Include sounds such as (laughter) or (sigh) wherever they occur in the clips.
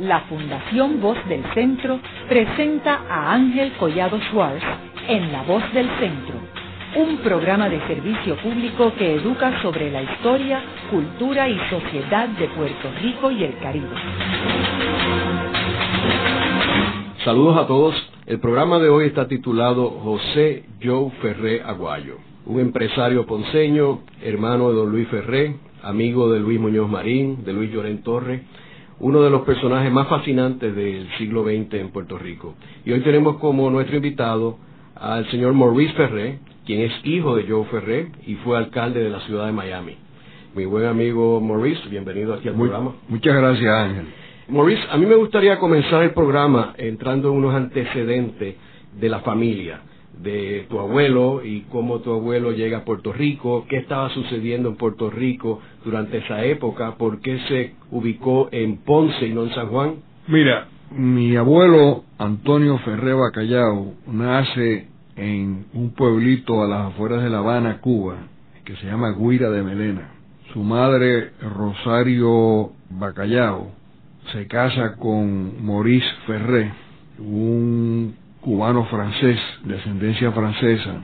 la Fundación Voz del Centro presenta a Ángel Collado Schwartz en La Voz del Centro, un programa de servicio público que educa sobre la historia, cultura y sociedad de Puerto Rico y el Caribe. Saludos a todos. El programa de hoy está titulado José Joe Ferré Aguayo, un empresario ponceño, hermano de don Luis Ferré, amigo de Luis Muñoz Marín, de Luis Llorén Torres, uno de los personajes más fascinantes del siglo XX en Puerto Rico. Y hoy tenemos como nuestro invitado al señor Maurice Ferré, quien es hijo de Joe Ferré y fue alcalde de la ciudad de Miami. Mi buen amigo Maurice, bienvenido aquí al programa. Muchas gracias, Ángel. Maurice, a mí me gustaría comenzar el programa entrando en unos antecedentes de la familia de tu abuelo y cómo tu abuelo llega a Puerto Rico, qué estaba sucediendo en Puerto Rico durante esa época, por qué se ubicó en Ponce y no en San Juan. Mira, mi abuelo Antonio Ferré Bacallao nace en un pueblito a las afueras de La Habana, Cuba, que se llama Guira de Melena. Su madre, Rosario Bacallao, se casa con Maurice Ferré, un cubano francés, de ascendencia francesa,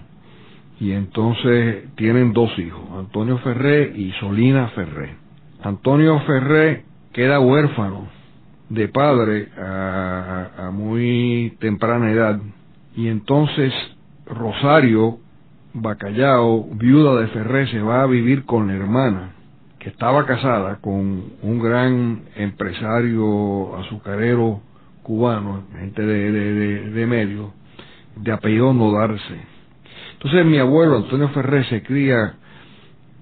y entonces tienen dos hijos, Antonio Ferré y Solina Ferré. Antonio Ferré queda huérfano de padre a, a muy temprana edad, y entonces Rosario Bacallao, viuda de Ferré, se va a vivir con la hermana, que estaba casada con un gran empresario azucarero cubano, gente de, de, de, medio, de apellido Nodarse. Entonces mi abuelo Antonio Ferré se cría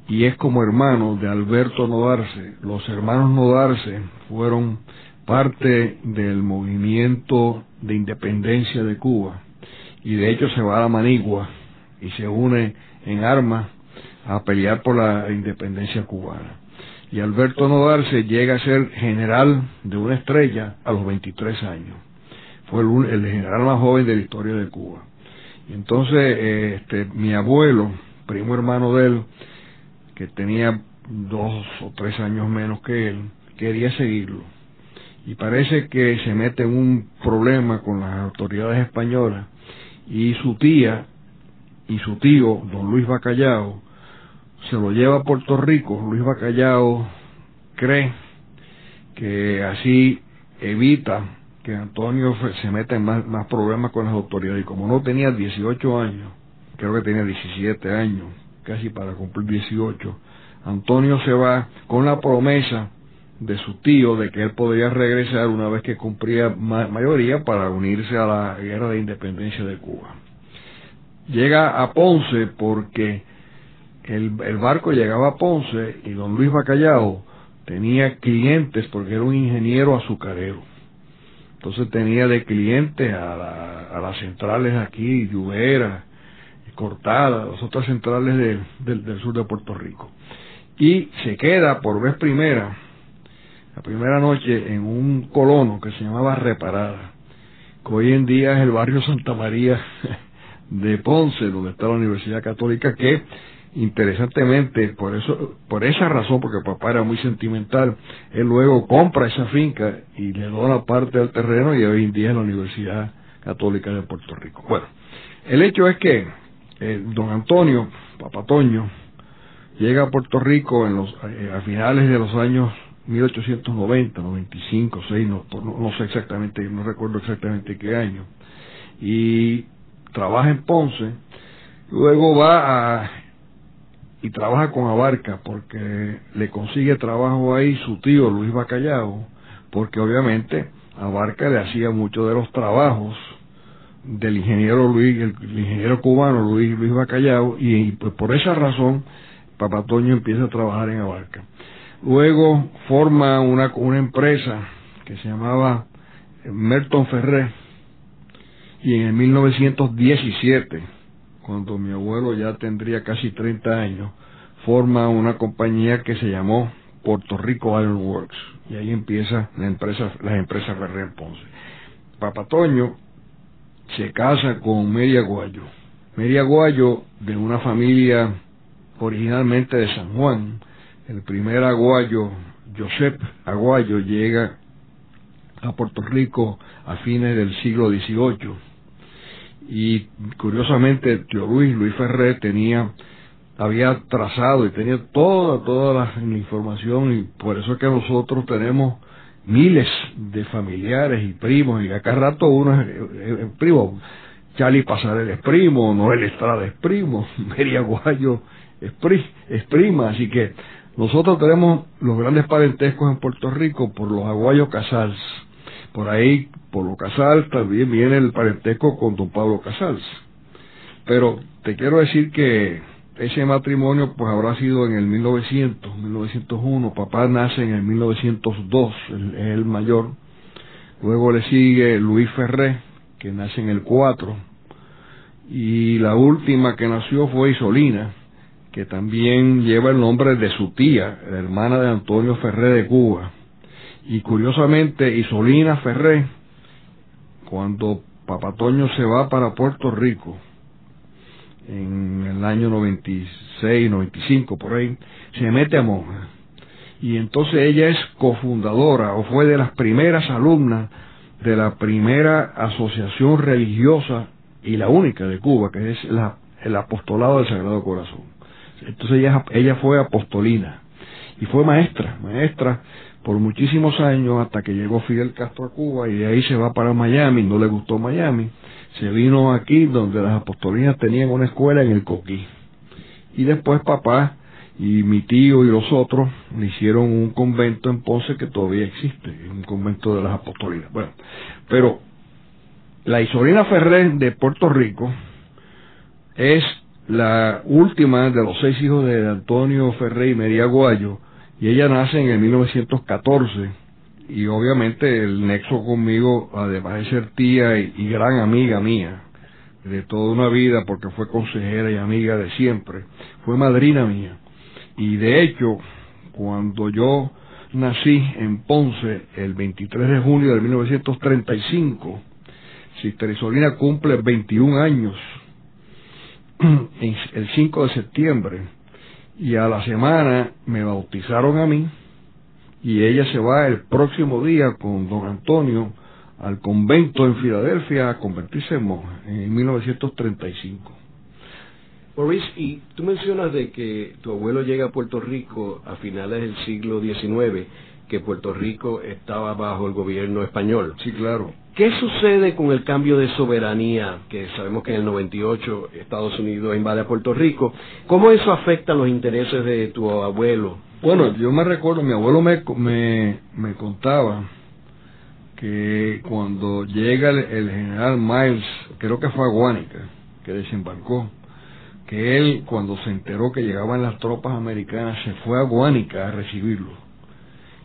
y es como hermano de Alberto Nodarse. Los hermanos Nodarse fueron parte del movimiento de independencia de Cuba y de hecho se va a la Manigua y se une en armas a pelear por la independencia cubana y Alberto Nodarse llega a ser general de una estrella a los 23 años. Fue el, general más joven de la historia de Cuba. Y entonces este, mi abuelo, primo hermano de él, que tenía dos o tres años menos que él, quería seguirlo. Y parece que se mete en un problema con las autoridades españolas y su tía y su tío, don Luis Bacallao, se lo lleva a Puerto Rico, Luis Bacallao cree que así evita que Antonio se meta en más, más, problemas con las autoridades. Y como no tenía 18 años, creo que tenía 17 años, casi para cumplir 18, Antonio se va con la promesa de su tío de que él podría regresar una vez que cumplía ma mayoría para unirse a la guerra de independencia de Cuba. Llega a Ponce porque el, el, barco llegaba a Ponce y don Luis Bacallao tenía clientes porque era un ingeniero azucarero. Entonces tenía de clientes a, la, a las centrales aquí, Lluvera, Cortada, las otras centrales de, de, del sur de Puerto Rico. Y se queda por vez primera, la primera noche, en un colono que se llamaba Reparada, que hoy en día es el barrio Santa María (laughs) de Ponce, donde está la Universidad Católica, que interesantemente, por eso, por esa razón, porque papá era muy sentimental, él luego compra esa finca y le dona parte del terreno y hoy en día es la Universidad Católica de Puerto Rico. Bueno, el hecho es que eh, don Antonio, papá Toño, llega a Puerto Rico en los, eh, a finales de los años 1890, 95, 6, no, no, no sé exactamente, no recuerdo exactamente qué año, y trabaja en Ponce, luego va a y trabaja con Abarca porque le consigue trabajo ahí su tío Luis Bacallao, porque obviamente Abarca le hacía mucho de los trabajos del ingeniero Luis, el, ingeniero cubano Luis Luis Bacallao, y, pues por esa razón Papatoño empieza a trabajar en Abarca. Luego forma una, una empresa que se llamaba Merton Ferré, y en el 1917 cuando mi abuelo ya tendría casi 30 años, forma una compañía que se llamó Puerto Rico Iron Works. Y ahí empieza la empresa, las empresas Ferrer Ponce. Papatoño se casa con Mary Aguayo. Mary Aguayo, de una familia originalmente de San Juan, el primer aguayo, Josep Aguayo, llega a Puerto Rico a fines del siglo XVIII. Y curiosamente, tío Luis, Luis Ferré, tenía, había trazado y tenía toda, toda la, información y por eso es que nosotros tenemos miles de familiares y primos y acá rato uno es, primo. Charlie Pasarel es primo, Noel Estrada es primo, (laughs) Mary Aguayo es, es prima, así que nosotros tenemos los grandes parentescos en Puerto Rico por los Aguayos Casals. Por ahí, por los Casals, también viene el parentesco con don Pablo Casals. Pero te quiero decir que ese matrimonio pues habrá sido en el 1900, 1901. Papá nace en el 1902, es el mayor. Luego le sigue Luis Ferré, que nace en el 4. Y la última que nació fue Isolina, que también lleva el nombre de su tía, la hermana de Antonio Ferré de Cuba. Y curiosamente, Isolina Ferré, cuando Papatoño se va para Puerto Rico, en el año 96, 95, por ahí, se mete a monja. Y entonces ella es cofundadora o fue de las primeras alumnas de la primera asociación religiosa y la única de Cuba, que es la, el Apostolado del Sagrado Corazón. Entonces ella, ella fue apostolina y fue maestra, maestra por muchísimos años hasta que llegó Fidel Castro a Cuba y de ahí se va para Miami, no le gustó Miami, se vino aquí donde las apostolinas tenían una escuela en el Coquí. Y después papá y mi tío y los otros le hicieron un convento en Ponce que todavía existe, un convento de las apostolinas. Bueno, pero la Isolina Ferrer de Puerto Rico es la última de los seis hijos de Antonio Ferré y María Guayo, y ella nace en el 1914, y obviamente el nexo conmigo, además de ser tía y, gran amiga mía, de toda una vida, porque fue consejera y amiga de siempre, fue madrina mía. Y de hecho, cuando yo nací en Ponce el 23 de junio de 1935, Sister Isolina cumple 21 años (clears throat) el 5 de septiembre y a la semana me bautizaron a mí y ella se va el próximo día con don Antonio al convento en Filadelfia a convertirse en monja en 1935. Maurice, y tú mencionas de que tu abuelo llega a Puerto Rico a finales del siglo XIX, que Puerto Rico estaba bajo el gobierno español. Sí, claro. ¿Qué sucede con el cambio de soberanía que sabemos que en el 98 Estados Unidos invade a Puerto Rico? ¿Cómo eso afecta los intereses de tu abuelo? Bueno, yo me recuerdo, mi abuelo me, me, me contaba que cuando llega el, general Miles, creo que fue a Guánica, que desembarcó, que él cuando se enteró que llegaban las tropas americanas se fue a Guánica a recibirlo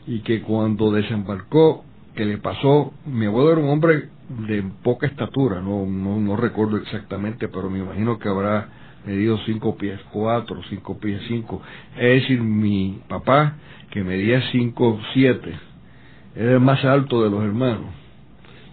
y que cuando desembarcó que le pasó, mi abuelo era un hombre de poca estatura, no, no, no recuerdo exactamente, pero me imagino que habrá medido cinco pies cuatro, cinco pies cinco. Es decir, mi papá, que medía cinco siete, era el más alto de los hermanos.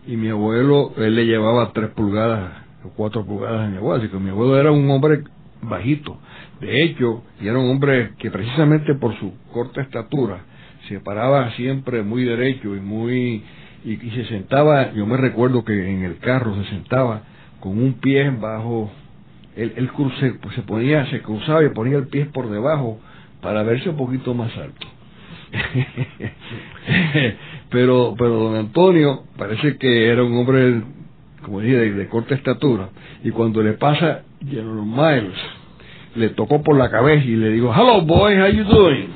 Y mi abuelo, él le llevaba tres pulgadas o cuatro pulgadas en mi abuelo, así que mi abuelo era un hombre bajito. De hecho, y era un hombre que precisamente por su corta estatura, se paraba siempre muy derecho y muy y, se sentaba yo me recuerdo que en el carro se sentaba con un pie bajo el, el cruce, pues se ponía se cruzaba y ponía el pie por debajo para verse un poquito más alto. (laughs) Pero pero don Antonio parece que era un hombre como dije de, de corta estatura. Y cuando le pasa General Miles le tocó por la cabeza y le dijo, hello boy, how you doing?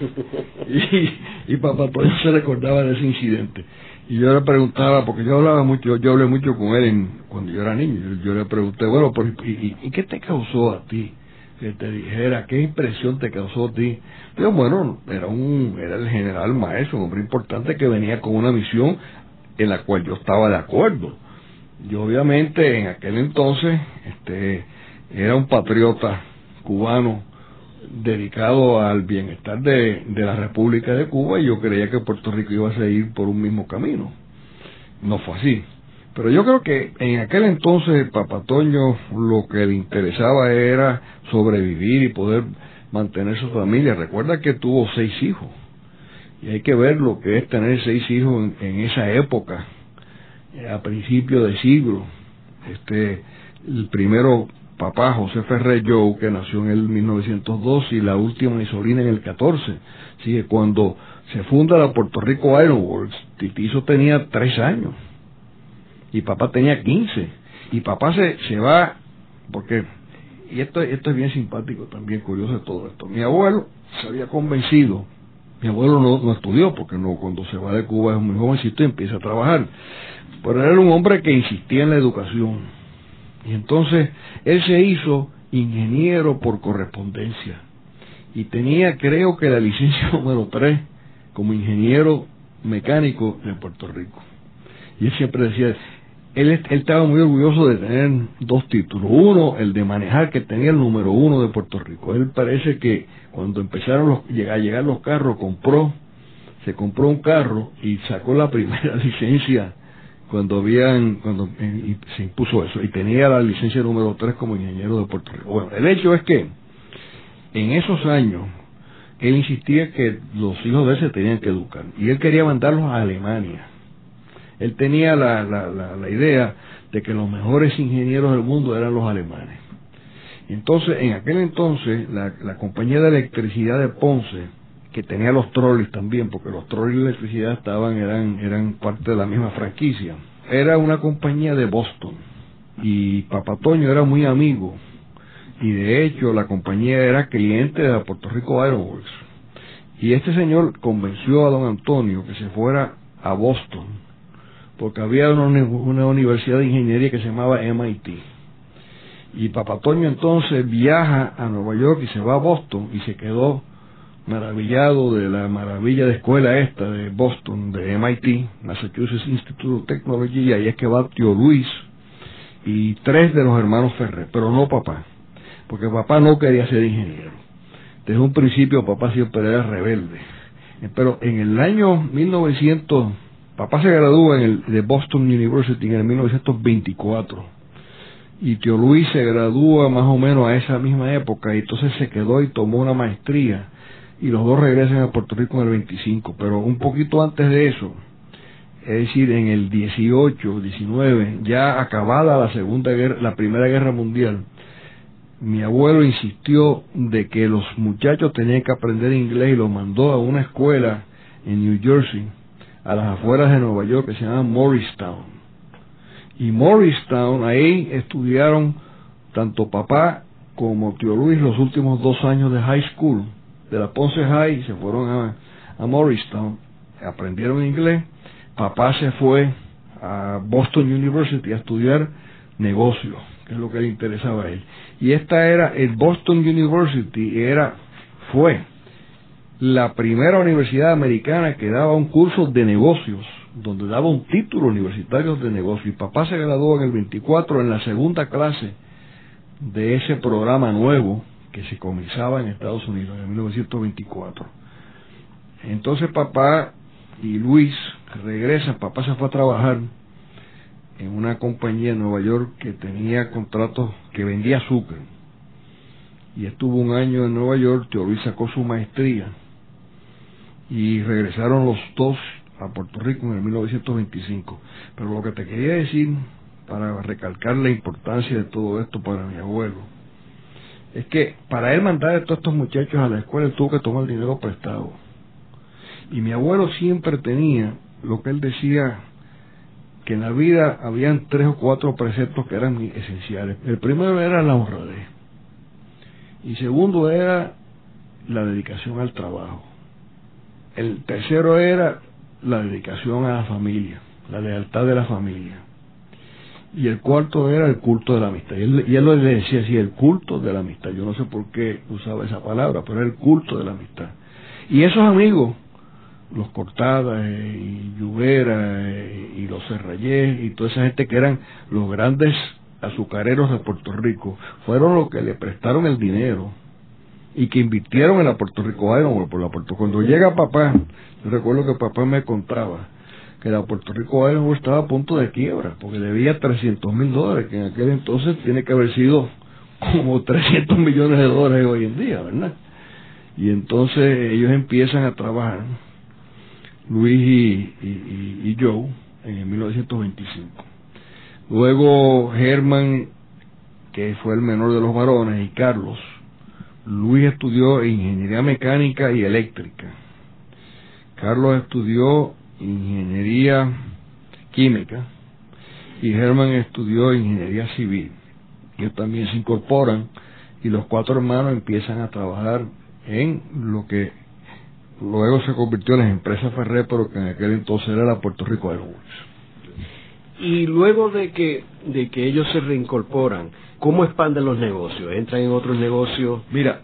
(laughs) y, y papá todavía se recordaba de ese incidente. Y yo le preguntaba, porque yo hablaba mucho, yo hablé mucho con él en, cuando yo era niño, yo, le pregunté, bueno, y, y, qué te causó a ti? Que te dijera, ¿qué impresión te causó a ti? Yo, bueno, era un, era el general maestro, un hombre importante que venía con una misión en la cual yo estaba de acuerdo. Yo obviamente en aquel entonces, este, era un patriota cubano dedicado al bienestar de, la República de Cuba y yo creía que Puerto Rico iba a seguir por un mismo camino. No fue así. Pero yo creo que en aquel entonces Papatoño lo que le interesaba era sobrevivir y poder mantener su familia. Recuerda que tuvo seis hijos. Y hay que ver lo que es tener seis hijos en, esa época a principios de siglo. Este, el primero papá José Ferrer Joe, que nació en el 1902, y la última mi sobrina en el 14. Así que cuando se funda la Puerto Rico Iron Works, Titizo tenía tres años y papá tenía 15. Y papá se, se va, porque, y esto, esto es bien simpático también, curioso de todo esto. Mi abuelo se había convencido, mi abuelo no, no estudió, porque no cuando se va de Cuba es muy jovencito y empieza a trabajar. Pero era un hombre que insistía en la educación. Y entonces él se hizo ingeniero por correspondencia. Y tenía, creo que la licencia (laughs) número 3 como ingeniero mecánico de Puerto Rico. Y él siempre decía, él, él, estaba muy orgulloso de tener dos títulos. Uno, el de manejar, que tenía el número uno de Puerto Rico. Él parece que cuando empezaron los, a llegar los carros, compró, se compró un carro y sacó la (laughs) primera licencia cuando habían, cuando y se impuso eso. Y tenía la licencia número tres como ingeniero de Puerto Rico. Bueno, el hecho es que en esos años, él insistía que los hijos de él se tenían que educar. Y él quería mandarlos a Alemania él tenía la, la, la, idea de que los mejores ingenieros del mundo eran los alemanes. Entonces, en aquel entonces, la, la compañía de electricidad de Ponce, que tenía los trolleys también, porque los trolleys de electricidad estaban, eran, eran parte de la misma franquicia, era una compañía de Boston. Y Papatoño era muy amigo. Y de hecho, la compañía era cliente de Puerto Rico Iron Works. Y este señor convenció a don Antonio que se fuera a Boston porque había una, una, universidad de ingeniería que se llamaba MIT. Y Papatoño entonces viaja a Nueva York y se va a Boston y se quedó maravillado de la maravilla de escuela esta de Boston, de MIT, Massachusetts Institute of Technology, y ahí es que va tío Luis y tres de los hermanos Ferrer, pero no papá, porque papá no quería ser ingeniero. Desde un principio papá siempre era rebelde. Pero en el año 1900 Papá se gradúa en el, de Boston University en el 1924 y tío Luis se gradúa más o menos a esa misma época y entonces se quedó y tomó una maestría y los dos regresan a Puerto Rico en el 25, pero un poquito antes de eso, es decir, en el 18, 19, ya acabada la Segunda Guerra, la Primera Guerra Mundial, mi abuelo insistió de que los muchachos tenían que aprender inglés y los mandó a una escuela en New Jersey a las afueras de Nueva York que se llama Morristown. Y Morristown, ahí estudiaron tanto papá como tío Luis los últimos dos años de high school, de la Ponce High, se fueron a, a Morristown, aprendieron inglés. Papá se fue a Boston University a estudiar negocios, que es lo que le interesaba a él. Y esta era, el Boston University era, fue la primera universidad americana que daba un curso de negocios, donde daba un título universitario de negocios. Y papá se graduó en el 24 en la segunda clase de ese programa nuevo que se comenzaba en Estados Unidos en 1924. Entonces papá y Luis regresan, papá se fue a trabajar en una compañía en Nueva York que tenía contratos que vendía azúcar. Y estuvo un año en Nueva York, Luis sacó su maestría y regresaron los dos a Puerto Rico en el 1925. Pero lo que te quería decir, para recalcar la importancia de todo esto para mi abuelo, es que para él mandar a todos estos muchachos a la escuela, él tuvo que tomar dinero prestado. Y mi abuelo siempre tenía lo que él decía, que en la vida habían tres o cuatro preceptos que eran esenciales. El primero era la honradez. Y segundo era la dedicación al trabajo. El tercero era la dedicación a la familia, la lealtad de la familia. Y el cuarto era el culto de la amistad. Y él, y él le decía así, el culto de la amistad. Yo no sé por qué usaba esa palabra, pero era el culto de la amistad. Y esos amigos, los Cortadas eh, y Lluvera eh, y los Serrayés y toda esa gente que eran los grandes azucareros de Puerto Rico, fueron los que le prestaron el dinero y que invirtieron en la Puerto Rico Iron por la Puerto Cuando llega papá, yo recuerdo que papá me contaba que la Puerto Rico Iron estaba a punto de quiebra, porque debía 300 mil dólares, que en aquel entonces tiene que haber sido como 300 millones de dólares hoy en día, ¿verdad? Y entonces ellos empiezan a trabajar, Luis y, y, y, Joe, en 1925. Luego Germán, que fue el menor de los varones, y Carlos, Luis estudió ingeniería mecánica y eléctrica. Carlos estudió ingeniería química y Germán estudió ingeniería civil. Ellos también se incorporan y los cuatro hermanos empiezan a trabajar en lo que luego se convirtió en la empresa Ferrer, pero que en aquel entonces era la Puerto Rico Airways. Y luego de que, de que ellos se reincorporan, ¿cómo expanden los negocios? ¿Entran en otros negocios? Mira,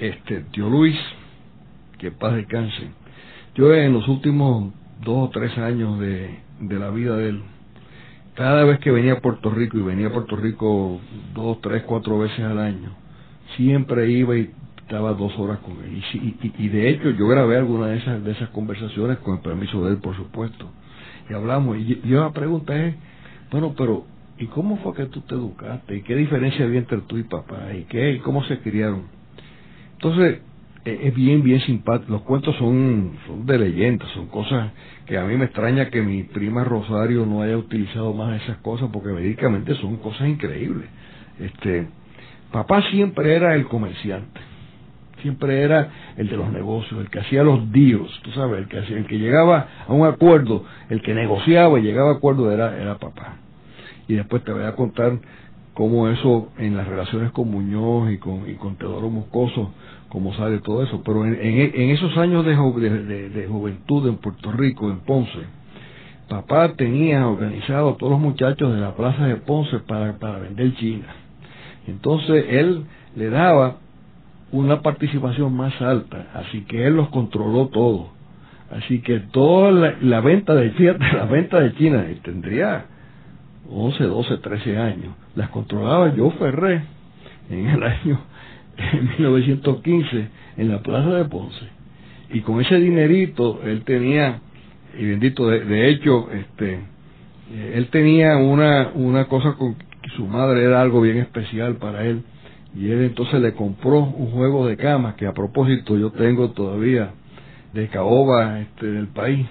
este tío Luis, que paz descanse, yo en los últimos dos o tres años de, de la vida de él, cada vez que venía a Puerto Rico, y venía a Puerto Rico dos, tres, cuatro veces al año, siempre iba y estaba dos horas con él. Y, y, de hecho yo grabé alguna de esas, de esas conversaciones con el permiso de él, por supuesto. Y hablamos. Y yo la pregunta es, bueno, pero ¿y cómo fue que tú te educaste? ¿Y qué diferencia había entre tú y papá? ¿Y qué? ¿Y cómo se criaron? Entonces, es bien, bien simpático. Los cuentos son, son de leyenda, son cosas que a mí me extraña que mi prima Rosario no haya utilizado más esas cosas porque médicamente son cosas increíbles. Este, papá siempre era el comerciante siempre era el de los negocios, el que hacía los díos, tú sabes, el que, hacía, el que llegaba a un acuerdo, el que negociaba y llegaba a acuerdo era, era papá. Y después te voy a contar cómo eso en las relaciones con Muñoz y con, y con Teodoro Moscoso, cómo sale todo eso. Pero en, en, esos años de, juventud en Puerto Rico, en Ponce, papá tenía organizado a todos los muchachos de la plaza de Ponce para, vender China. Entonces él le daba una participación más alta, así que él los controló todo. Así que toda la, venta de fíjate, la venta de China tendría 11, 12, 13 años. Las controlaba yo Ferré en el año 1915 en la plaza de Ponce. Y con ese dinerito él tenía, y bendito, de, hecho, este, él tenía una, una cosa con su madre era algo bien especial para él y él entonces le compró un juego de camas que a propósito yo tengo todavía de caoba este, del país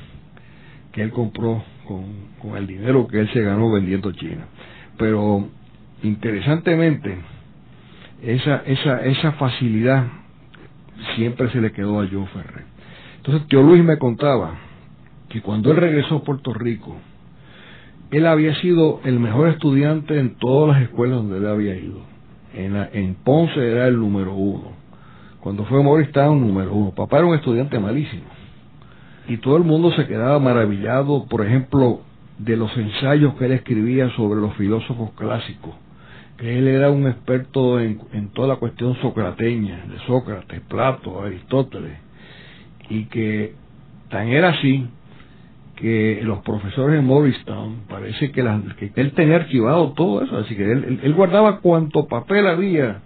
que él compró con, con el dinero que él se ganó vendiendo China. Pero interesantemente, esa, esa, esa facilidad siempre se le quedó a Joe Ferrer. Entonces, tío Luis me contaba que cuando él regresó a Puerto Rico, él había sido el mejor estudiante en todas las escuelas donde él había ido en, en Ponce era el número uno. Cuando fue a número uno. Papá era un estudiante malísimo. Y todo el mundo se quedaba maravillado, por ejemplo, de los ensayos que él escribía sobre los filósofos clásicos. Que él era un experto en, en toda la cuestión socrateña, de Sócrates, Plato, Aristóteles. Y que tan era así que los profesores en Morristown, parece que, él tenía archivado todo eso, así que él, guardaba cuanto papel había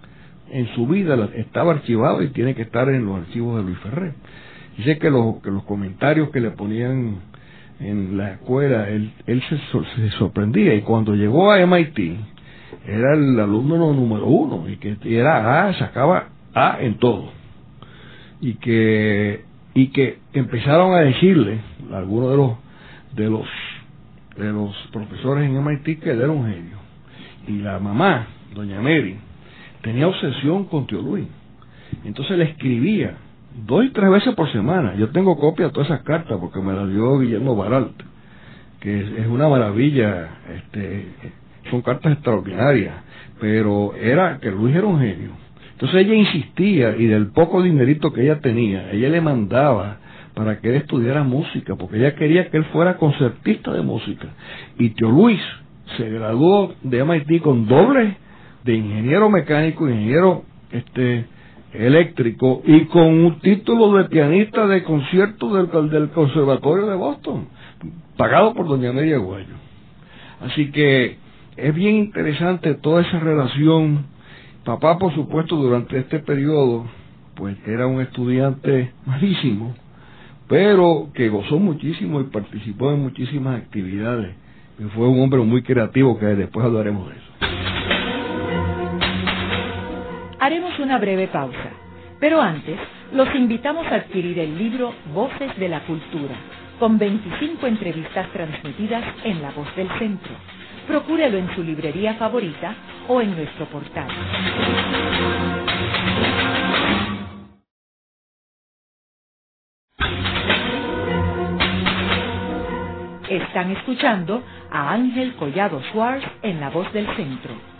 en su vida, estaba archivado y tiene que estar en los archivos de Luis Ferrer. Dice que los, que los comentarios que le ponían en la escuela, él, él se, sorprendía y cuando llegó a MIT, era el alumno número uno y que era A, sacaba A en todo. Y que y que empezaron a decirle algunos de los de los de los profesores en MIT que él era un genio. Y la mamá doña Mary tenía obsesión con tío Luis. Entonces le escribía dos y tres veces por semana. Yo tengo copia de todas esas cartas porque me las dio Guillermo Baralt que es, una maravilla este son cartas extraordinarias pero era que Luis era un genio entonces ella insistía y del poco dinerito que ella tenía, ella le mandaba para que él estudiara música, porque ella quería que él fuera concertista de música. Y Tío Luis se graduó de MIT con doble de ingeniero mecánico, ingeniero este eléctrico y con un título de pianista de concierto del, del Conservatorio de Boston, pagado por doña María Guayo. Así que es bien interesante toda esa relación Papá, por supuesto, durante este periodo, pues era un estudiante malísimo, pero que gozó muchísimo y participó en muchísimas actividades. Y fue un hombre muy creativo, que después hablaremos de eso. Haremos una breve pausa, pero antes los invitamos a adquirir el libro Voces de la Cultura con 25 entrevistas transmitidas en La Voz del Centro. Procúrelo en su librería favorita o en nuestro portal. Están escuchando a Ángel Collado Schwartz en La Voz del Centro.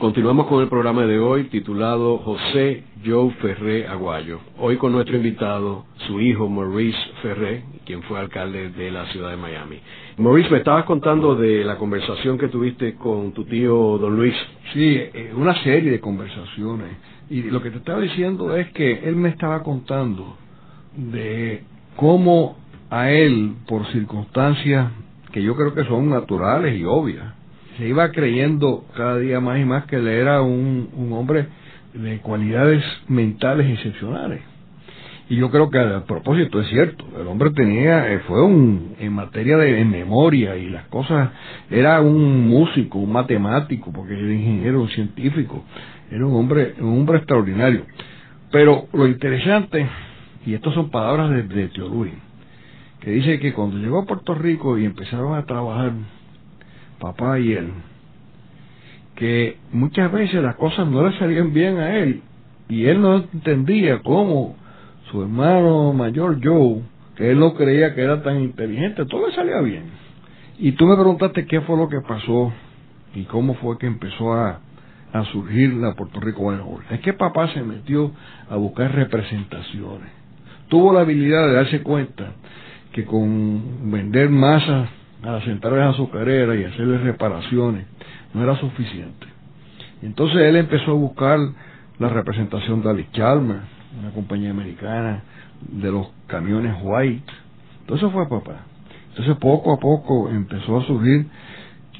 Continuamos con el programa de hoy titulado José Joe Ferré Aguayo. Hoy con nuestro invitado, su hijo Maurice Ferré, quien fue alcalde de la ciudad de Miami. Maurice, me estabas contando de la conversación que tuviste con tu tío Don Luis. Sí, eh, una serie de conversaciones. Y lo que te estaba diciendo es que él me estaba contando de cómo a él, por circunstancias que yo creo que son naturales y obvias, se iba creyendo cada día más y más que él era un, un hombre de cualidades mentales excepcionales. Y yo creo que a propósito es cierto, el hombre tenía, eh, fue un, en materia de memoria y las cosas, era un músico, un matemático, porque era ingeniero, un científico, era un hombre, un hombre extraordinario. Pero lo interesante, y estas son palabras de, de que dice que cuando llegó a Puerto Rico y empezaron a trabajar papá y él, que muchas veces las cosas no le salían bien a él y él no entendía cómo su hermano mayor Joe, que él no creía que era tan inteligente, todo le salía bien. Y tú me preguntaste qué fue lo que pasó y cómo fue que empezó a, surgir la Puerto Rico Bueno, Es que papá se metió a buscar representaciones. Tuvo la habilidad de darse cuenta que con vender masas a las centrales azucareras y hacerle reparaciones no era suficiente. Entonces él empezó a buscar la representación de Alice Chalmers, una compañía americana, de los camiones White. Eso fue papá. Entonces poco a poco empezó a surgir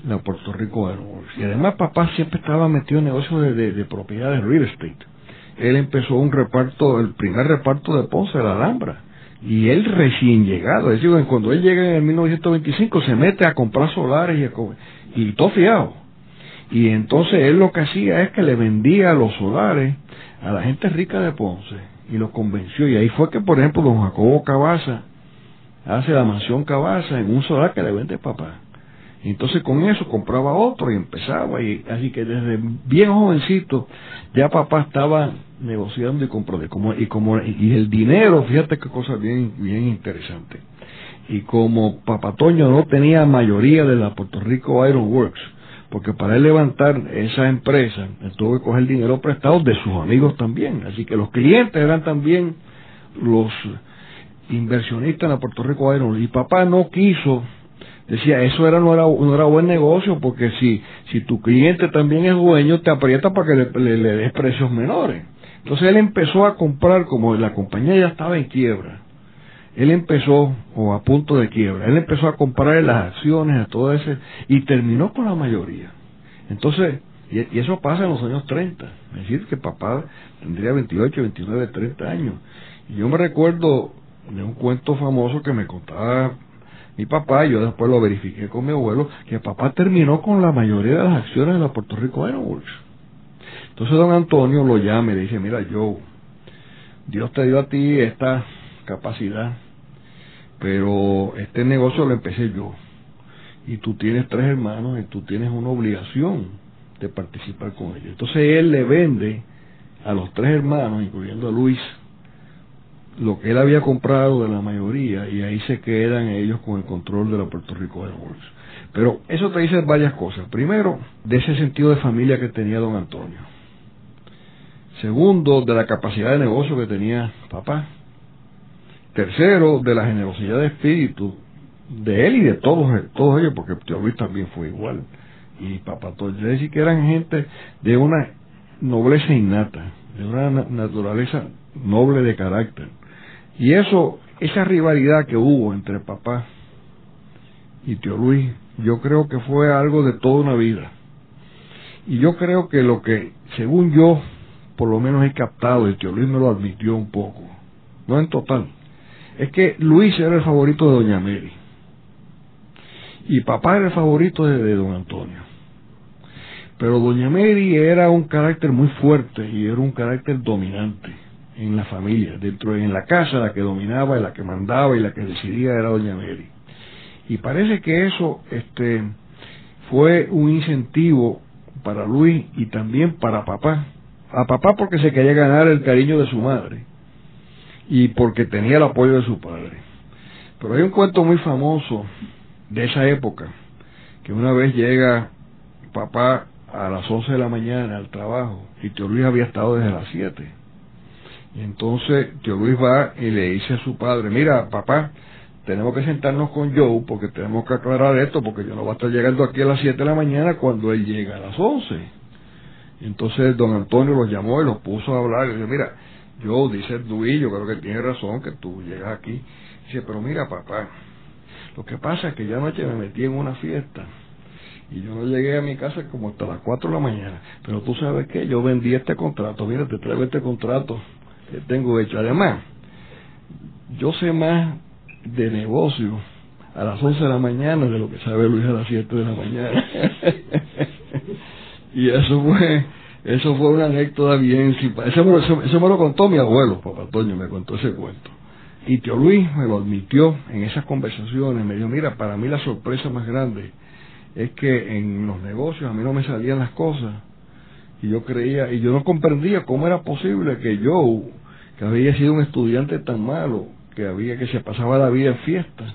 la Puerto Rico Airworks. Y además papá siempre estaba metido en negocios de, de, de propiedades real estate. Él empezó un reparto, el primer reparto de Ponce, la Alhambra y él recién llegado, es decir, cuando él llega en el 1925 se mete a comprar solares y, y todo fiado. Y entonces él lo que hacía es que le vendía los solares a la gente rica de Ponce y los convenció. Y ahí fue que, por ejemplo, don Jacobo Cabaza hace la mansión Cabaza en un solar que le vende papá. Y entonces con eso compraba otro y empezaba. Y así que desde bien jovencito ya papá estaba negociando y comprando. Y como, y como y el dinero, fíjate qué cosa bien, bien interesante. Y como papá Toño no tenía mayoría de la Puerto Rico Iron Works, porque para él levantar esa empresa, él tuvo que coger dinero prestado de sus amigos también. Así que los clientes eran también los inversionistas en la Puerto Rico Iron. Y papá no quiso decía eso era no era no era buen negocio porque si si tu cliente también es dueño te aprieta para que le, le, des precios menores entonces él empezó a comprar como la compañía ya estaba en quiebra él empezó o a punto de quiebra él empezó a comprar las acciones a todo ese y terminó con la mayoría. Entonces y, eso pasa en los años 30 es decir que papá tendría 28 29 30 años. Y yo me recuerdo de un cuento famoso que me contaba mi papá, yo después lo verifiqué con mi abuelo, que papá terminó con la mayoría de las acciones de la Puerto Rico Aeroworks. Entonces don Antonio lo llama y le dice, mira, yo, Dios te dio a ti esta capacidad, pero este negocio lo empecé yo. Y tú tienes tres hermanos y tú tienes una obligación de participar con ellos. Entonces él le vende a los tres hermanos, incluyendo a Luis, lo que él había comprado de la mayoría y ahí se quedan ellos con el control de la Puerto Rico Airworks. Pero eso te dice varias cosas. Primero, de ese sentido de familia que tenía don Antonio. Segundo, de la capacidad de negocio que tenía papá. Tercero, de la generosidad de espíritu de él y de todos, todos ellos, porque Tío Luis también fue igual. Y papá. Es decir, que eran gente de una nobleza innata, de una naturaleza noble de carácter y eso, esa rivalidad que hubo entre papá y tío Luis, yo creo que fue algo de toda una vida. Y yo creo que lo que, según yo, por lo menos he captado, el tío Luis me lo admitió un poco, no en total, es que Luis era el favorito de Doña Mary y papá era el favorito de, don Antonio. Pero Doña Mary era un carácter muy fuerte y era un carácter dominante en la familia, dentro en la casa la que dominaba y la que mandaba y la que decidía era Doña Mary. Y parece que eso este fue un incentivo para Luis y también para papá. A papá porque se quería ganar el cariño de su madre y porque tenía el apoyo de su padre. Pero hay un cuento muy famoso de esa época, que una vez llega papá a las 11 de la mañana al trabajo y tío Luis había estado desde las 7. Y entonces tío Luis va y le dice a su padre, mira papá, tenemos que sentarnos con Joe porque tenemos que aclarar esto porque yo no voy a estar llegando aquí a las 7 de la mañana cuando él llega a las 11. Entonces don Antonio los llamó y los puso a hablar y dice, mira, Joe, dice Luis, yo creo que tiene razón que tú llegas aquí. Dice, pero mira papá, lo que pasa es que ya anoche me metí en una fiesta y yo no llegué a mi casa como hasta las 4 de la mañana. Pero tú sabes que yo vendí este contrato, mira, te traigo este contrato que tengo hecho. Además, yo sé más de negocio a las 11 de la mañana de lo que sabe Luis a las 7 de la mañana. (laughs) y eso fue eso fue una anécdota bien simpática. Eso, me lo contó mi abuelo, papá Toño, me contó ese cuento. Y tío Luis me lo admitió en esas conversaciones, me dijo, mira, para mí la sorpresa más grande es que en los negocios a mí no me salían las cosas y yo creía, y yo no comprendía cómo era posible que yo, que había sido un estudiante tan malo, que había que se pasaba la vida en fiestas,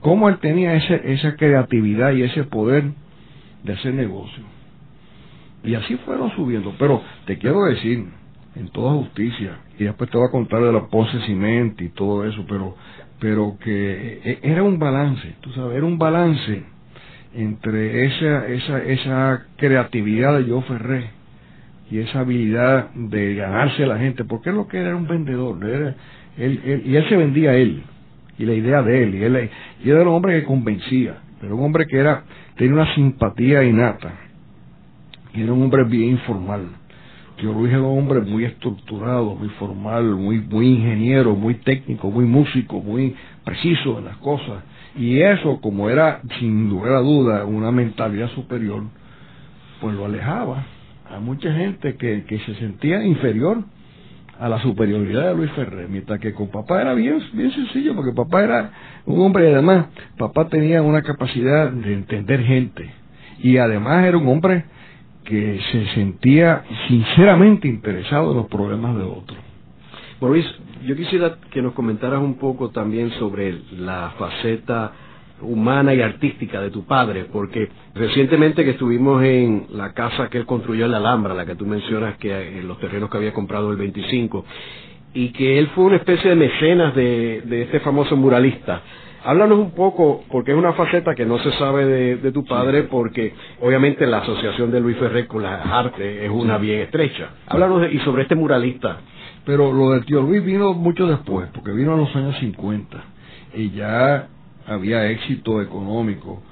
cómo él tenía ese, esa creatividad y ese poder de hacer negocio. Y así fueron subiendo, pero te quiero decir, en toda justicia, y después te voy a contar de la Ponce Cimenti y todo eso, pero, pero que e, era un balance, tú sabes, era un balance entre esa, esa, esa creatividad de Joe Ferré y esa habilidad de ganarse a la gente, porque es lo que era, un vendedor, era, él, y él se vendía a él, y la idea de él, y él, y era un hombre que convencía, pero un hombre que era, tenía una simpatía innata, era un hombre bien informal. Tío Luis era un hombre muy estructurado, muy formal, muy, muy ingeniero, muy técnico, muy músico, muy preciso en las cosas. Y eso, como era sin lugar a duda una mentalidad superior, pues lo alejaba a mucha gente que, que se sentía inferior a la superioridad de Luis Ferrer, mientras que con papá era bien, bien sencillo, porque papá era un hombre y además papá tenía una capacidad de entender gente. Y además era un hombre que se sentía sinceramente interesado en los problemas de otros. Luis, yo quisiera que nos comentaras un poco también sobre la faceta humana y artística de tu padre, porque recientemente que estuvimos en la casa que él construyó en la Alhambra, la que tú mencionas que en los terrenos que había comprado el 25, y que él fue una especie de mecenas de este famoso muralista, Háblanos un poco, porque es una faceta que no se sabe de, tu padre, porque obviamente la asociación de Luis Ferrer con las artes es una bien estrecha. Háblanos y sobre este muralista. Pero lo del tío Luis vino mucho después, porque vino en los años 50 y ya había éxito económico.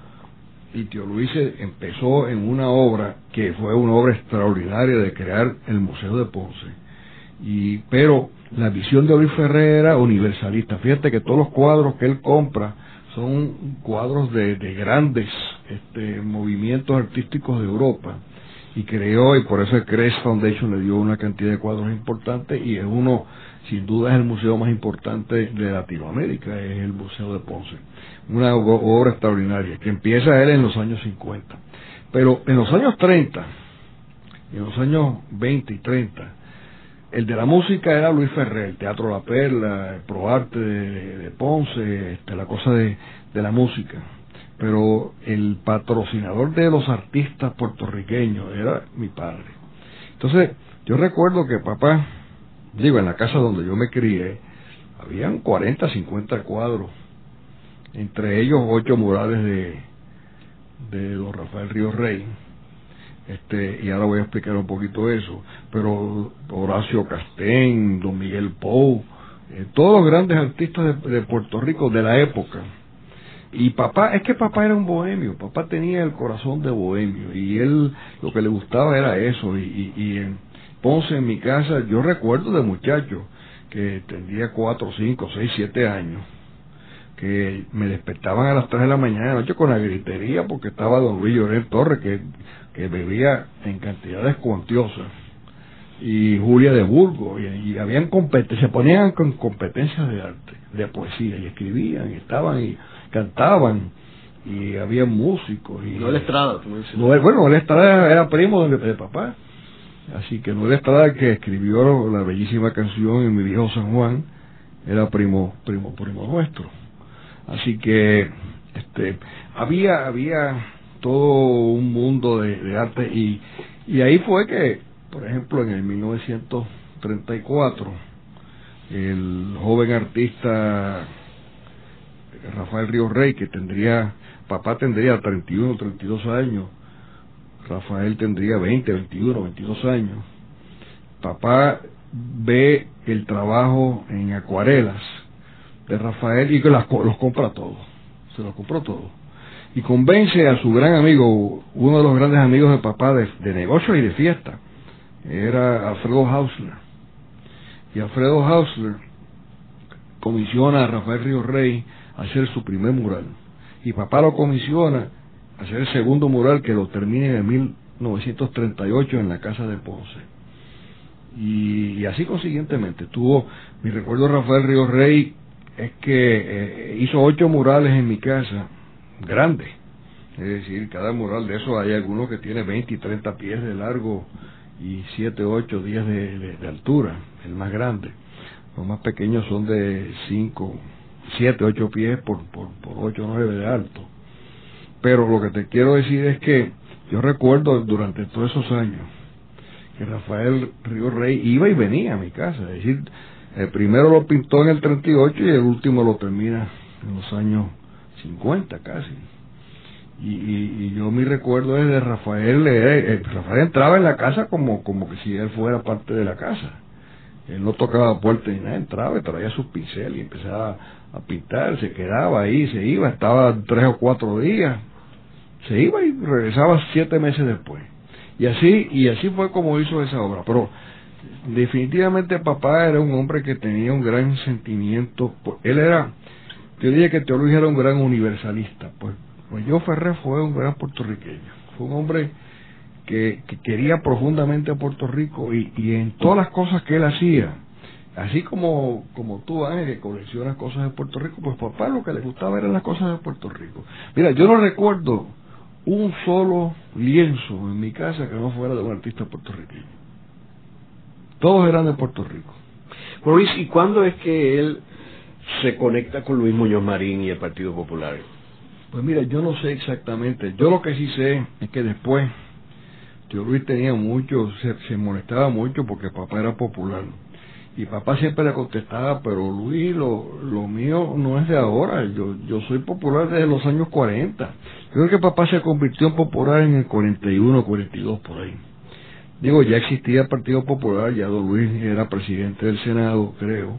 Y tío Luis empezó en una obra que fue una obra extraordinaria de crear el Museo de Ponce. Y, pero la visión de Luis Ferrer era universalista. Fíjate que todos los cuadros que él compra son cuadros de, grandes este, movimientos artísticos de Europa. Y creó, y por eso el Crest Foundation le dio una cantidad de cuadros importantes, y es uno, sin duda, es el museo más importante de Latinoamérica, es el Museo de Ponce. Una obra extraordinaria, que empieza él en los años 50. Pero en los años 30, en los años 20 y 30, el de la música era Luis Ferrer, el Teatro La Perla, el ProArte de, de Ponce, este, la cosa de, de la música. Pero el patrocinador de los artistas puertorriqueños era mi padre. Entonces, yo recuerdo que papá, digo, en la casa donde yo me crié, habían 40, 50 cuadros, entre ellos ocho murales de, de don Rafael Río Rey este, y ahora voy a explicar un poquito eso, pero Horacio Castén, Don Miguel Pou, eh, todos los grandes artistas de, Puerto Rico de la época. Y papá, es que papá era un bohemio, papá tenía el corazón de bohemio y él lo que le gustaba era eso. Y, y, en Ponce, en mi casa, yo recuerdo de muchacho que tendría cuatro, cinco, seis, siete años, que me despertaban a las tres de la mañana de noche con la gritería porque estaba don Luis Llorén Torres, que, que bebía en cantidades cuantiosas, y Julia de Burgos, y, habían se ponían con competencias de arte, de poesía, y escribían, y estaban, y cantaban, y había músicos. Y, Noel Estrada, no, bueno, Noel Estrada era primo de, de papá, así que Noel Estrada que escribió la bellísima canción en mi viejo San Juan, era primo, primo, primo nuestro. Así que este había había todo un mundo de, arte y, y ahí fue que, por ejemplo, en el 1934, el joven artista Rafael Río Rey, que tendría, papá tendría 31, 32 años, Rafael tendría 20, 21, 22 años, papá ve el trabajo en acuarelas de Rafael y que las, los compra todos, se los compró todos. Y convence a su gran amigo, uno de los grandes amigos de papá de, de negocio y de fiesta, era Alfredo Hausler. Y Alfredo Hausler comisiona a Rafael Río Rey a hacer su primer mural. Y papá lo comisiona a hacer el segundo mural que lo termina en 1938 en la casa de Ponce. Y, así consiguientemente tuvo, mi recuerdo Rafael Río Rey es que eh, hizo ocho murales en mi casa, grandes. Es decir, cada mural de esos hay algunos que tiene 20 y 30 pies de largo y 7, 8 días de, altura, el más grande. Los más pequeños son de 5, 7, 8 pies por, por, por 8 o 9 de alto. Pero lo que te quiero decir es que yo recuerdo durante todos esos años que Rafael Río Rey iba y venía a mi casa. Es decir, el primero lo pintó en el 38 y el último lo termina en los años 50 casi. Y, y, yo mi recuerdo es de Rafael, eh, eh, Rafael entraba en la casa como, como que si él fuera parte de la casa. Él no tocaba puerta ni nada, entraba y traía sus pinceles y empezaba a pintar, se quedaba ahí, se iba, estaba tres o cuatro días, se iba y regresaba siete meses después. Y así, y así fue como hizo esa obra. Pero definitivamente papá era un hombre que tenía un gran sentimiento. Él era, yo diría que Teología era un gran universalista. Pues, pues yo Ferrer fue un gran puertorriqueño. Fue un hombre que, quería profundamente a Puerto Rico y, en todas las cosas que él hacía, así como, como tú, Ángel, que coleccionas cosas de Puerto Rico, pues papá lo que le gustaba eran las cosas de Puerto Rico. Mira, yo no recuerdo un solo lienzo en mi casa que no fuera de un artista puertorriqueño. Todos eran de Puerto Rico. Bueno, Luis, ¿y cuándo es que él se conecta con Luis Muñoz Marín y el Partido Popular? Pues mira, yo no sé exactamente. Yo lo que sí sé es que después, yo Luis tenía mucho, se, molestaba mucho porque papá era popular. Y papá siempre le contestaba, pero Luis, lo, lo mío no es de ahora, yo, yo soy popular desde los años 40. Yo creo que papá se convirtió en popular en el 41, 42 por ahí. Digo, ya existía el Partido Popular, ya don Luis era presidente del Senado, creo,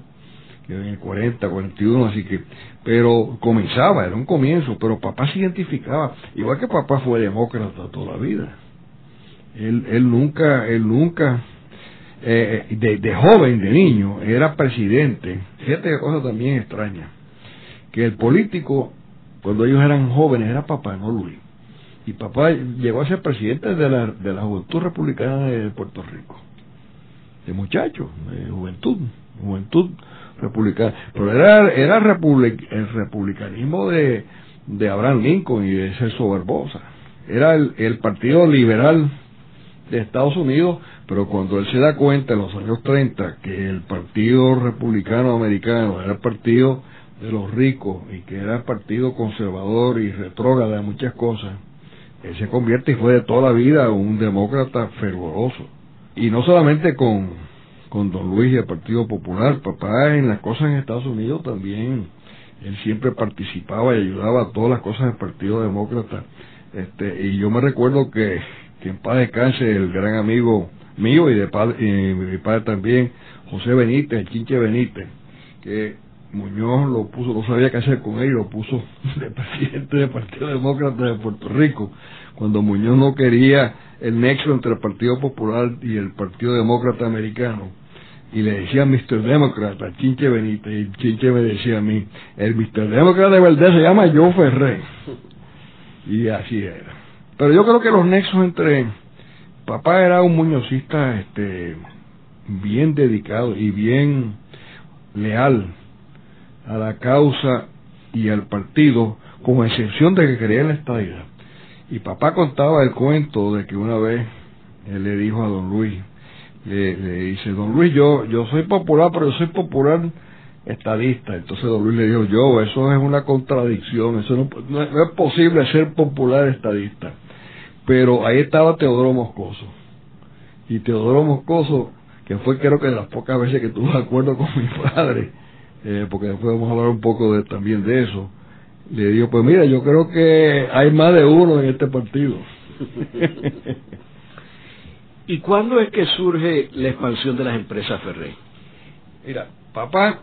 que en el 40, 41, así que, pero comenzaba, era un comienzo, pero papá se identificaba, igual que papá fue demócrata toda la vida. Él, él nunca, él nunca, eh, de, de joven, de niño, era presidente. Fíjate qué cosa también extraña, que el político, cuando ellos eran jóvenes, era papá, no Luis y papá llegó a ser presidente de la, de la Juventud Republicana de Puerto Rico. De muchacho, de juventud, juventud republicana. Pero era, era el republicanismo de, de Abraham Lincoln y de Celso Barbosa. Era el, el partido liberal de Estados Unidos, pero cuando él se da cuenta en los años 30 que el partido republicano americano era el partido de los ricos y que era el partido conservador y retrógrada de muchas cosas, él se convierte y fue de toda la vida un demócrata fervoroso. Y no solamente con, con don Luis y el Partido Popular, papá en las cosas en Estados Unidos también, él siempre participaba y ayudaba a todas las cosas del Partido Demócrata. Este, y yo me recuerdo que, que en paz descanse el gran amigo mío y de padre, y mi padre también, José Benítez, el Chinche Benítez, que Muñoz lo puso, no sabía qué hacer con él, lo puso (laughs) de presidente del Partido Demócrata de Puerto Rico, cuando Muñoz no quería el nexo entre el Partido Popular y el Partido Demócrata Americano. y le decía Mr. Democrat a Chinche Benítez y Chinche me decía a mí, el Mr. Democrat de verdad se llama Joe Ferré. Y así era. Pero yo creo que los nexos entre papá era un muñozista este bien dedicado y bien leal a la causa y al partido, con excepción de que quería la estadía. Y papá contaba el cuento de que una vez él le dijo a don Luis, le, dice, don Luis, yo, yo soy popular, pero yo soy popular estadista. Entonces don Luis le dijo, yo, eso es una contradicción, eso no, no, es posible ser popular estadista. Pero ahí estaba Teodoro Moscoso. Y Teodoro Moscoso, que fue creo que de las pocas veces que tuvo (laughs) acuerdo con mi padre, eh, porque después vamos a hablar un poco de, también de eso, le dijo, pues mira, yo creo que hay más de uno en este partido. (laughs) ¿Y cuándo es que surge la expansión de las empresas Ferré? Mira, papá,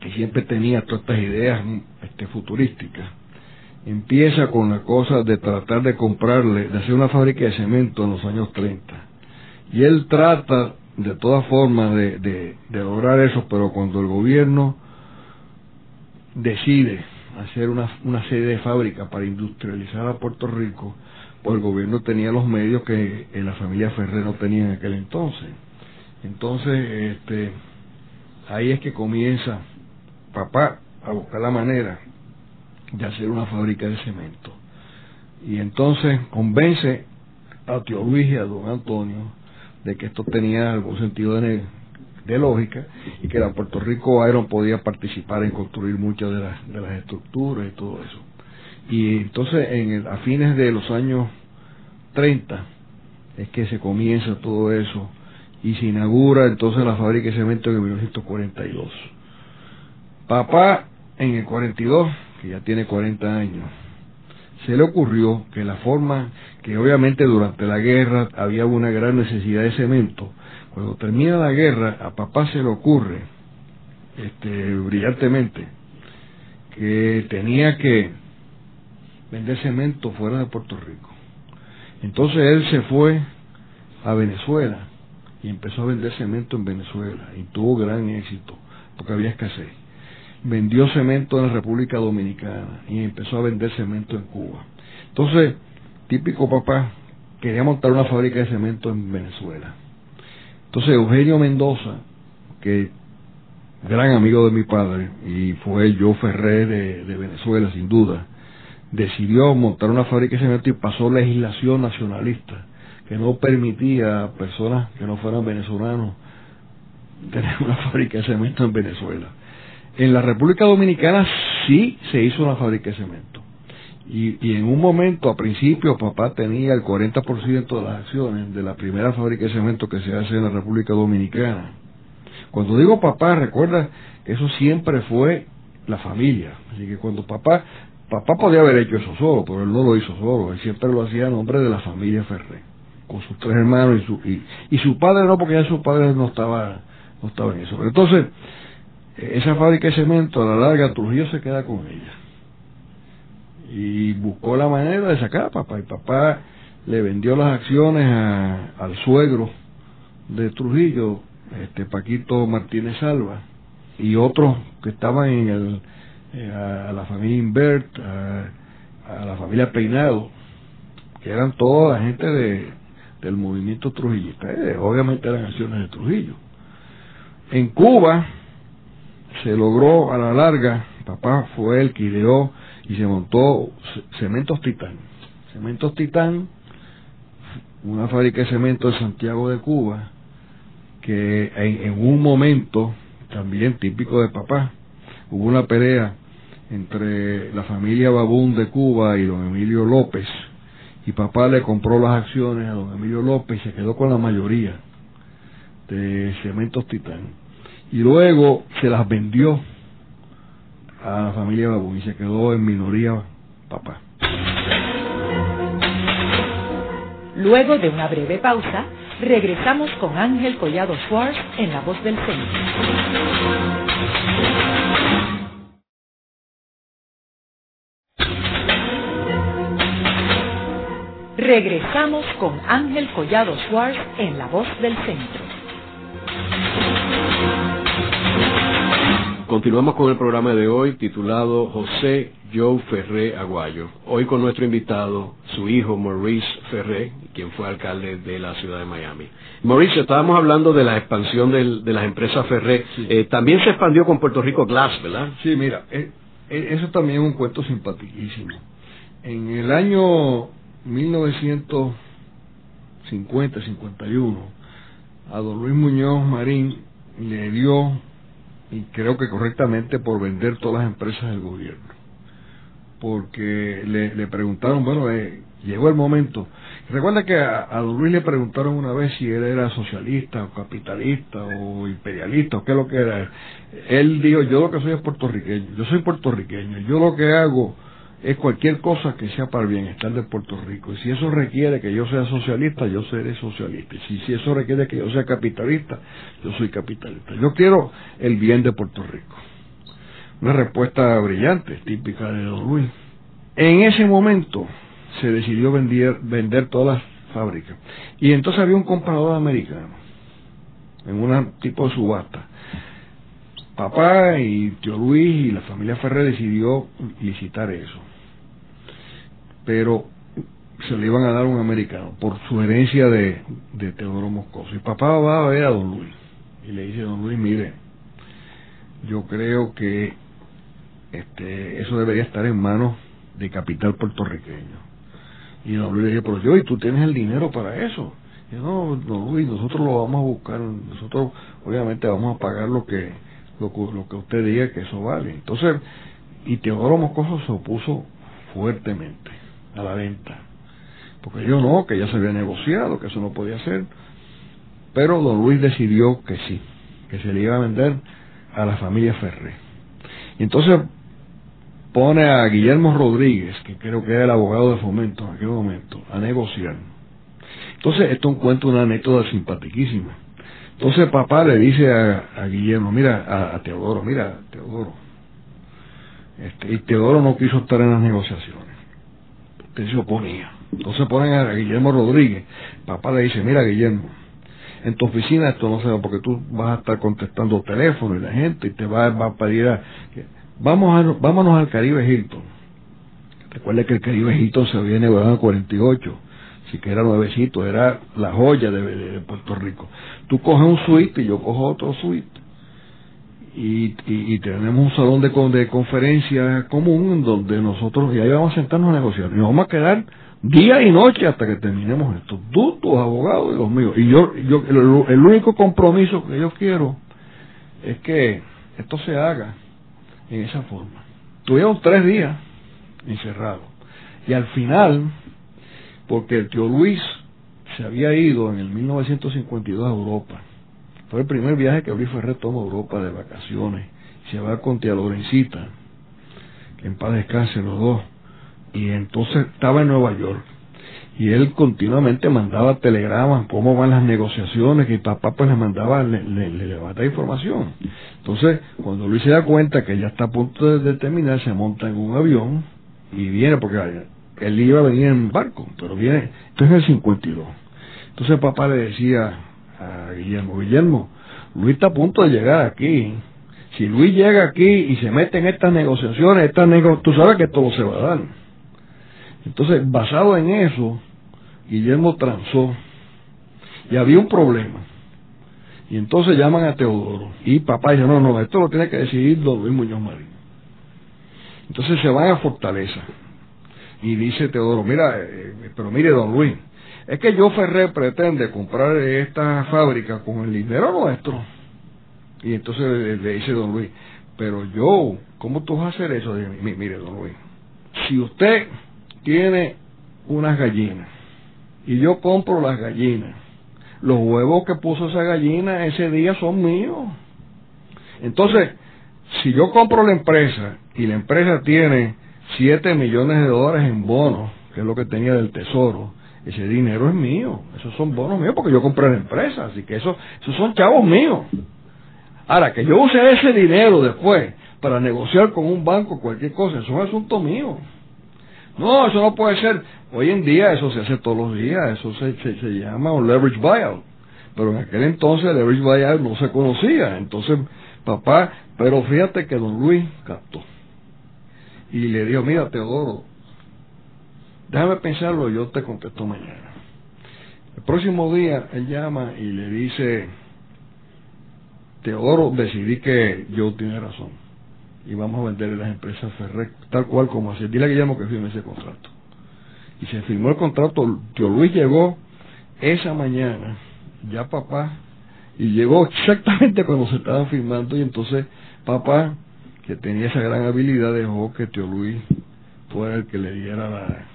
que siempre tenía todas estas ideas este, futurísticas, empieza con la cosa de tratar de comprarle, de hacer una fábrica de cemento en los años 30. Y él trata de todas formas de, de, lograr eso, pero cuando el gobierno decide hacer una, una serie de fábricas para industrializar a Puerto Rico, pues el gobierno tenía los medios que en la familia Ferrer no tenía en aquel entonces. Entonces, este, ahí es que comienza papá a buscar la manera de hacer una fábrica de cemento. Y entonces convence a tío Luis y a don Antonio de que esto tenía algún sentido de, de lógica y que la Puerto Rico Iron podía participar en construir muchas de las, de las estructuras y todo eso. Y entonces en a fines de los años 30 es que se comienza todo eso y se inaugura entonces la fábrica de cemento en 1942. Papá en el 42, que ya tiene 40 años, se le ocurrió que la forma que obviamente durante la guerra había una gran necesidad de cemento, cuando termina la guerra a papá se le ocurre este, brillantemente que tenía que vender cemento fuera de Puerto Rico. Entonces él se fue a Venezuela y empezó a vender cemento en Venezuela y tuvo gran éxito porque había escasez. Vendió cemento en la República Dominicana y empezó a vender cemento en Cuba. Entonces, típico papá, quería montar una fábrica de cemento en Venezuela. Entonces Eugenio Mendoza, que gran amigo de mi padre y fue yo Ferré de, de Venezuela sin duda, decidió montar una fábrica de cemento y pasó legislación nacionalista que no permitía a personas que no fueran venezolanos tener una fábrica de cemento en Venezuela. En la República Dominicana sí se hizo una fábrica de cemento. Y, y en un momento, a principio, papá tenía el 40% de las acciones de la primera fábrica de cemento que se hace en la República Dominicana. Cuando digo papá, recuerda eso siempre fue la familia. Así que cuando papá Papá podía haber hecho eso solo, pero él no lo hizo solo, él siempre lo hacía a nombre de la familia Ferré, con sus tres hermanos y su, y, su padre no, porque ya su padre no estaba, no estaba en eso. Pero entonces, esa fábrica de cemento a la larga Trujillo se queda con ella. Y buscó la manera de sacar a papá, y papá le vendió las acciones al suegro de Trujillo, este Paquito Martínez Salva, y otros que estaban en el eh, a, la familia Invert, a, la familia Peinado, que eran toda la gente de, del movimiento trujillista, eh, obviamente eran acciones de Trujillo. En Cuba se logró a la larga, papá fue el que ideó y se montó Cementos Titán. Cementos Titán, una fábrica de cemento de Santiago de Cuba, que en, en un momento, también típico de papá, hubo una pelea entre la familia Babún de Cuba y don Emilio López, y papá le compró las acciones a don Emilio López y se quedó con la mayoría de Cementos Titán. Y luego se las vendió a la familia Babún y se quedó en minoría papá. Luego de una breve pausa, regresamos con Ángel Collado Schwartz en La Voz del Centro. Regresamos con Ángel Collado Schwartz en La Voz del Centro. Continuamos con el programa de hoy titulado José Joe Ferré Aguayo. Hoy con nuestro invitado, su hijo Maurice Ferré, quien fue alcalde de la ciudad de Miami. Maurice, estábamos hablando de la expansión de las empresas Ferré. Eh, también se expandió con Puerto Rico Glass, ¿verdad? Sí, mira, eh, eh, eso también es un cuento simpaticísimo. En el año 1950-51, a don Luis Muñoz Marín le dio y creo que correctamente por vender todas las empresas del gobierno. Porque le, le preguntaron, bueno, eh, llegó el momento. Recuerda que a, don Luis le preguntaron una vez si él era socialista o capitalista o imperialista o qué es lo que era. Él dijo, yo lo que soy es puertorriqueño, yo soy puertorriqueño, yo lo que hago es cualquier cosa que sea para el bienestar de Puerto Rico. Y si eso requiere que yo sea socialista, yo seré socialista. Y si, eso requiere que yo sea capitalista, yo soy capitalista. Yo quiero el bien de Puerto Rico. Una respuesta brillante, típica de Don Luis. En ese momento se decidió vender, vender todas las fábricas. Y entonces había un comprador americano, en un tipo de subasta. Papá y tío Luis y la familia Ferrer decidió licitar eso pero se le iban a dar un americano por sugerencia de, de Teodoro Moscoso. Y papá va a ver a don Luis y le dice, don Luis, mire, yo creo que este, eso debería estar en manos de capital puertorriqueño. Y don Luis le dice, pero yo, ¿y tú tienes el dinero para eso? Y no, don Luis, nosotros lo vamos a buscar, nosotros obviamente vamos a pagar lo que, lo, lo que usted diga que eso vale. Entonces, y Teodoro Moscoso se opuso fuertemente a la venta. Porque yo no, que ya se había negociado, que eso no podía ser. Pero don Luis decidió que sí, que se le iba a vender a la familia Ferré. Y entonces pone a Guillermo Rodríguez, que creo que era el abogado de fomento en aquel momento, a negociar. Entonces, esto es un cuento, una anécdota simpaticísima. Entonces papá le dice a, Guillermo, mira, a, Teodoro, mira, Teodoro. Este, y Teodoro no quiso estar en las negociaciones que se oponía. Entonces ponen a Guillermo Rodríguez. Papá le dice, mira Guillermo, en tu oficina esto no se va porque tú vas a estar contestando teléfono y la gente y te va, va a pedir a... Vamos a, vámonos al Caribe Hilton. Recuerda que el Caribe Hilton se había inaugurado en 48, así que era nuevecito, era la joya de, Puerto Rico. Tú coges un suite y yo cojo otro suite y, y, tenemos un salón de, de conferencia común donde nosotros, y ahí vamos a sentarnos a negociar, y nos vamos a quedar día y noche hasta que terminemos esto, tú, tus abogados y los míos. Y yo, yo el, único compromiso que yo quiero es que esto se haga en esa forma. Tuvimos tres días encerrados. Y al final, porque el tío Luis se había ido en el 1952 a Europa, fue el primer viaje que Luis Ferrer toma a Europa de vacaciones. Se va con tía Lorencita, que en paz descanse los dos. Y entonces estaba en Nueva York. Y él continuamente mandaba telegramas, cómo van las negociaciones, que papá pues le mandaba, le, le, información. Entonces, cuando Luis se da cuenta que ya está a punto de, terminar, se monta en un avión y viene, porque él iba a venir en barco, pero viene, entonces en el 52. Entonces papá le decía, a Guillermo. Guillermo, Luis está a punto de llegar aquí. Si Luis llega aquí y se mete en estas negociaciones, estas nego tú sabes que esto no se va a dar. Entonces, basado en eso, Guillermo transó y había un problema. Y entonces llaman a Teodoro. Y papá dice, no, no, esto lo tiene que decidir don Luis Muñoz Marín. Entonces se van a Fortaleza. Y dice Teodoro, mira, eh, pero mire, don Luis, es que yo Ferrer pretende comprar esta fábrica con el dinero nuestro. Y entonces le, dice don Luis, pero yo, ¿cómo tú vas a hacer eso? mire, don Luis, si usted tiene unas gallinas y yo compro las gallinas, los huevos que puso esa gallina ese día son míos. Entonces, si yo compro la empresa y la empresa tiene 7 millones de dólares en bonos, que es lo que tenía del tesoro, ese dinero es mío, esos son bonos míos porque yo compré la empresa, así que eso, esos son chavos míos. Ahora, que yo use ese dinero después para negociar con un banco cualquier cosa, eso es un asunto mío. No, eso no puede ser. Hoy en día eso se hace todos los días, eso se, se, llama un leverage buyout. Pero en aquel entonces el leverage buyout no se conocía. Entonces, papá Pero fíjate que don Luis captó. Y le dijo, mira, Teodoro, déjame pensarlo, yo te contesto mañana. El próximo día él llama y le dice, Teodoro, decidí que yo tiene razón. Y vamos a vender las empresas Ferrer, tal cual como así. Dile a Guillermo que firme ese contrato. Y se firmó el contrato. Tío Luis llegó esa mañana, ya papá, y llegó exactamente cuando se estaban firmando. Y entonces papá, que tenía esa gran habilidad, dejó que Tío Luis fuera el que le diera la,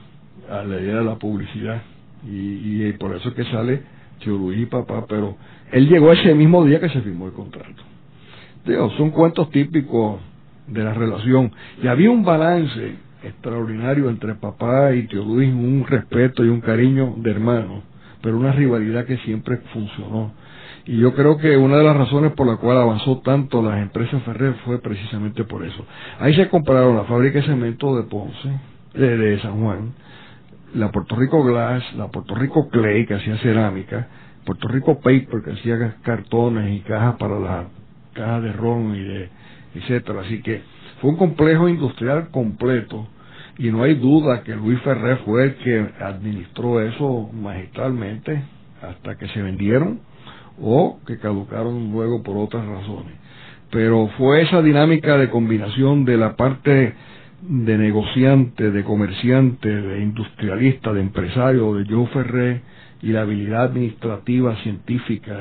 le diera la publicidad. Y, y por eso es que sale y papá, pero él llegó ese mismo día que se firmó el contrato. Digo, son cuentos típicos de la relación. Y había un balance extraordinario entre papá y tío Luis, un respeto y un cariño de hermano, pero una rivalidad que siempre funcionó. Y yo creo que una de las razones por la cual avanzó tanto las empresas Ferrer fue precisamente por eso. Ahí se compraron la fábrica de cemento de Ponce, de, de San Juan, la Puerto Rico Glass, la Puerto Rico Clay, que hacía cerámica, Puerto Rico Paper, que hacía cartones y cajas para las cajas de ron y de etcétera. Así que fue un complejo industrial completo y no hay duda que Luis Ferrer fue el que administró eso magistralmente hasta que se vendieron o que caducaron luego por otras razones. Pero fue esa dinámica de combinación de la parte de negociante, de comerciante, de industrialista, de empresario, de Joe Ferrer, y la habilidad administrativa, científica,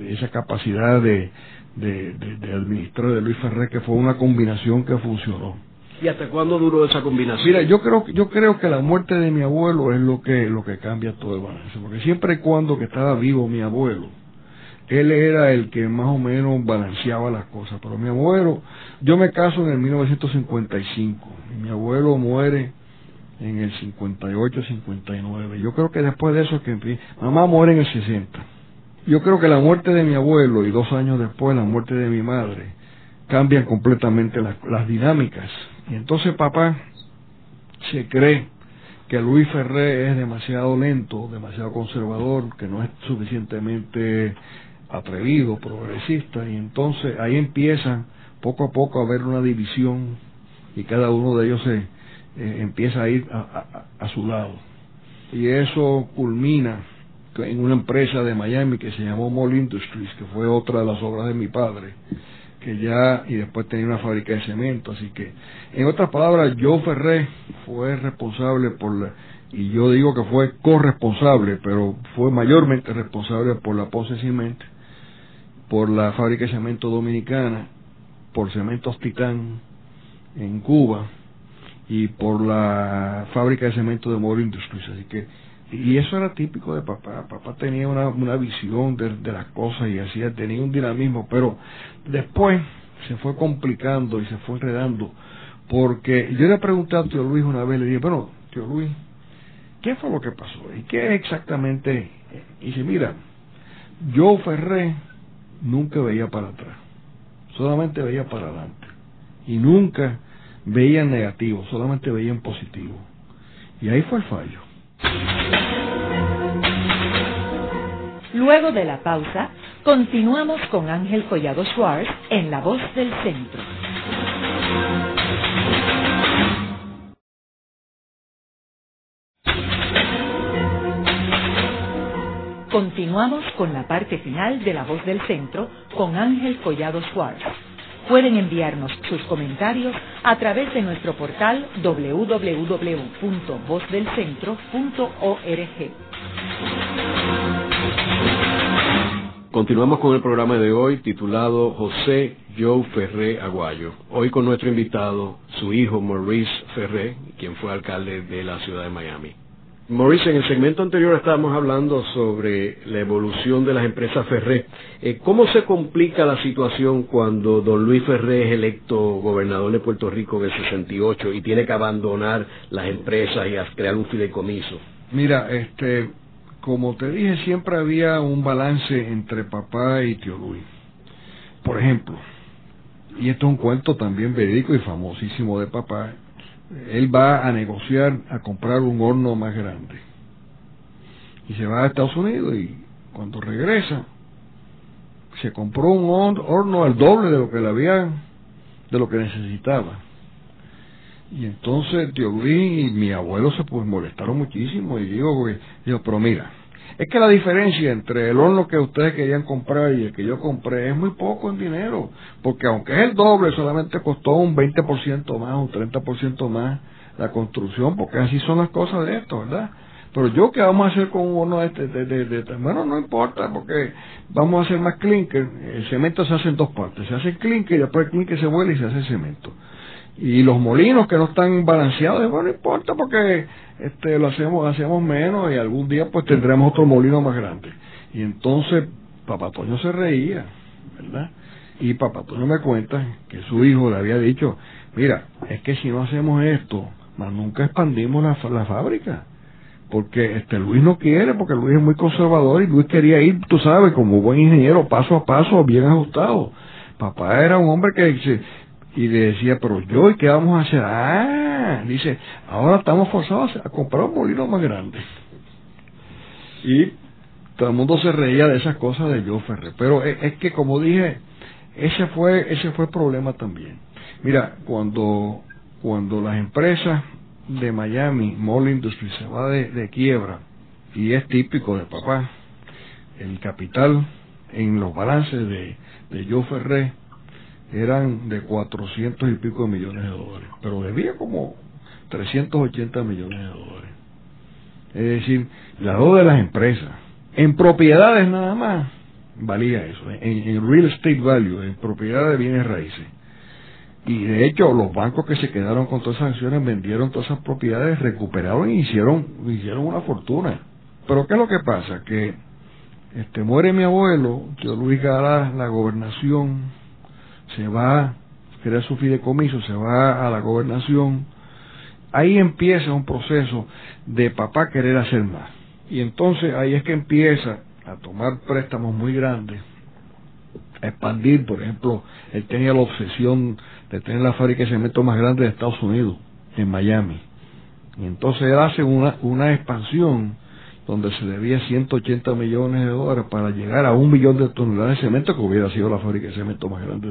esa capacidad de, de, de, administrar de Luis Ferrer, que fue una combinación que funcionó. ¿Y hasta cuándo duró esa combinación? Mira, yo creo, yo creo que la muerte de mi abuelo es lo que, lo que cambia todo el balance, porque siempre y cuando que estaba vivo mi abuelo, él era el que más o menos balanceaba las cosas, pero mi abuelo, yo me caso en el 1955, y mi abuelo muere en el 58, 59. Yo creo que después de eso que mamá muere en el 60. Yo creo que la muerte de mi abuelo y dos años después la muerte de mi madre cambian completamente las, las dinámicas. Y entonces papá se cree que Luis Ferré es demasiado lento, demasiado conservador, que no es suficientemente atrevido, progresista, y entonces ahí empiezan poco a poco a haber una división y cada uno de ellos se, eh, empieza a ir a, su lado. Y eso culmina en una empresa de Miami que se llamó Mall Industries, que fue otra de las obras de mi padre, que ya, y después tenía una fábrica de cemento, así que, en otras palabras, Joe Ferré fue responsable por la, y yo digo que fue corresponsable, pero fue mayormente responsable por la Ponce Cement, por la fábrica de cemento dominicana, por Cementos Titán en Cuba, y por la fábrica de cemento de Moro Industries. Así que, y eso era típico de papá. Papá tenía una, una visión de, las cosas y hacía, tenía un dinamismo, pero después se fue complicando y se fue enredando. Porque yo le pregunté a tío Luis una vez, le dije, bueno, tío Luis, ¿qué fue lo que pasó? ¿Y qué exactamente? Y dice, mira, yo Ferré nunca veía para atrás, solamente veía para adelante. Y nunca veían negativo, solamente veían positivo. Y ahí fue el fallo. Luego de la pausa, continuamos con Ángel Collado Schwartz en La Voz del Centro. Continuamos con la parte final de La Voz del Centro con Ángel Collado Schwartz. Pueden enviarnos sus comentarios a través de nuestro portal www.vozdelcentro.org. Continuamos con el programa de hoy titulado José Joe Ferré Aguayo. Hoy con nuestro invitado, su hijo Maurice Ferré, quien fue alcalde de la ciudad de Miami. Maurice, en el segmento anterior estábamos hablando sobre la evolución de las empresas Ferré. Eh, ¿Cómo se complica la situación cuando don Luis Ferré es electo gobernador de Puerto Rico en el 68 y tiene que abandonar las empresas y crear un fideicomiso? Mira, este, como te dije, siempre había un balance entre papá y tío Luis. Por ejemplo, y esto es un cuento también verídico y famosísimo de papá, él va a negociar a comprar un horno más grande. Y se va a Estados Unidos y cuando regresa, se compró un horno al doble de lo que le habían de lo que necesitaba. Y entonces tío y mi abuelo se pues molestaron muchísimo y digo, digo, pero mira, es que la diferencia entre el horno que ustedes querían comprar y el que yo compré es muy poco en dinero, porque aunque es el doble, solamente costó un 20% más, un 30% más la construcción, porque así son las cosas de esto, ¿verdad? Pero yo, ¿qué vamos a hacer con un horno este? De, de, de, bueno, no importa, porque vamos a hacer más clinker. El cemento se hace en dos partes. Se hace clinker y después el clinker se vuelve y se hace cemento. Y los molinos que no están balanceados, bueno, no importa, porque este lo hacemos, hacemos menos y algún día pues tendremos otro molino más grande. Y entonces Papá Toño se reía, ¿verdad? Y Papá Toño me cuenta que su hijo le había dicho, mira, es que si no hacemos esto, más nunca expandimos la, la fábrica porque este Luis no quiere, porque Luis es muy conservador y Luis quería ir, tú sabes, como buen ingeniero, paso a paso, bien ajustado. Papá era un hombre que y le decía, pero yo, ¿y qué vamos a hacer? Ah, dice, ahora estamos forzados a comprar un molino más grande. Y todo el mundo se reía de esas cosas de Joe Ferrer. Pero es, es que, como dije, ese fue, ese fue el problema también. Mira, cuando, cuando las empresas de Miami, Mall Industries, se va de, quiebra y es típico de papá. El capital en los balances de, de Joe Ferré eran de 400 y pico de millones de dólares, pero debía como 380 millones de dólares. Es decir, la deuda de las empresas, en propiedades nada más, valía eso, en, real estate value, en propiedad de bienes raíces y de hecho, los bancos que se quedaron con todas esas acciones vendieron todas esas propiedades, recuperaron y hicieron, hicieron una fortuna. Pero ¿qué es lo que pasa? Que este muere mi abuelo, tío Luis Galá, la gobernación, se va, crea su fideicomiso, se va a la gobernación. Ahí empieza un proceso de papá querer hacer más. Y entonces ahí es que empieza a tomar préstamos muy grandes, a expandir, por ejemplo, él tenía la obsesión de tener la fábrica de cemento más grande de Estados Unidos, en Miami. Y entonces él hace una, una expansión donde se debía 180 millones de dólares para llegar a un millón de toneladas de cemento, que hubiera sido la fábrica de cemento más grande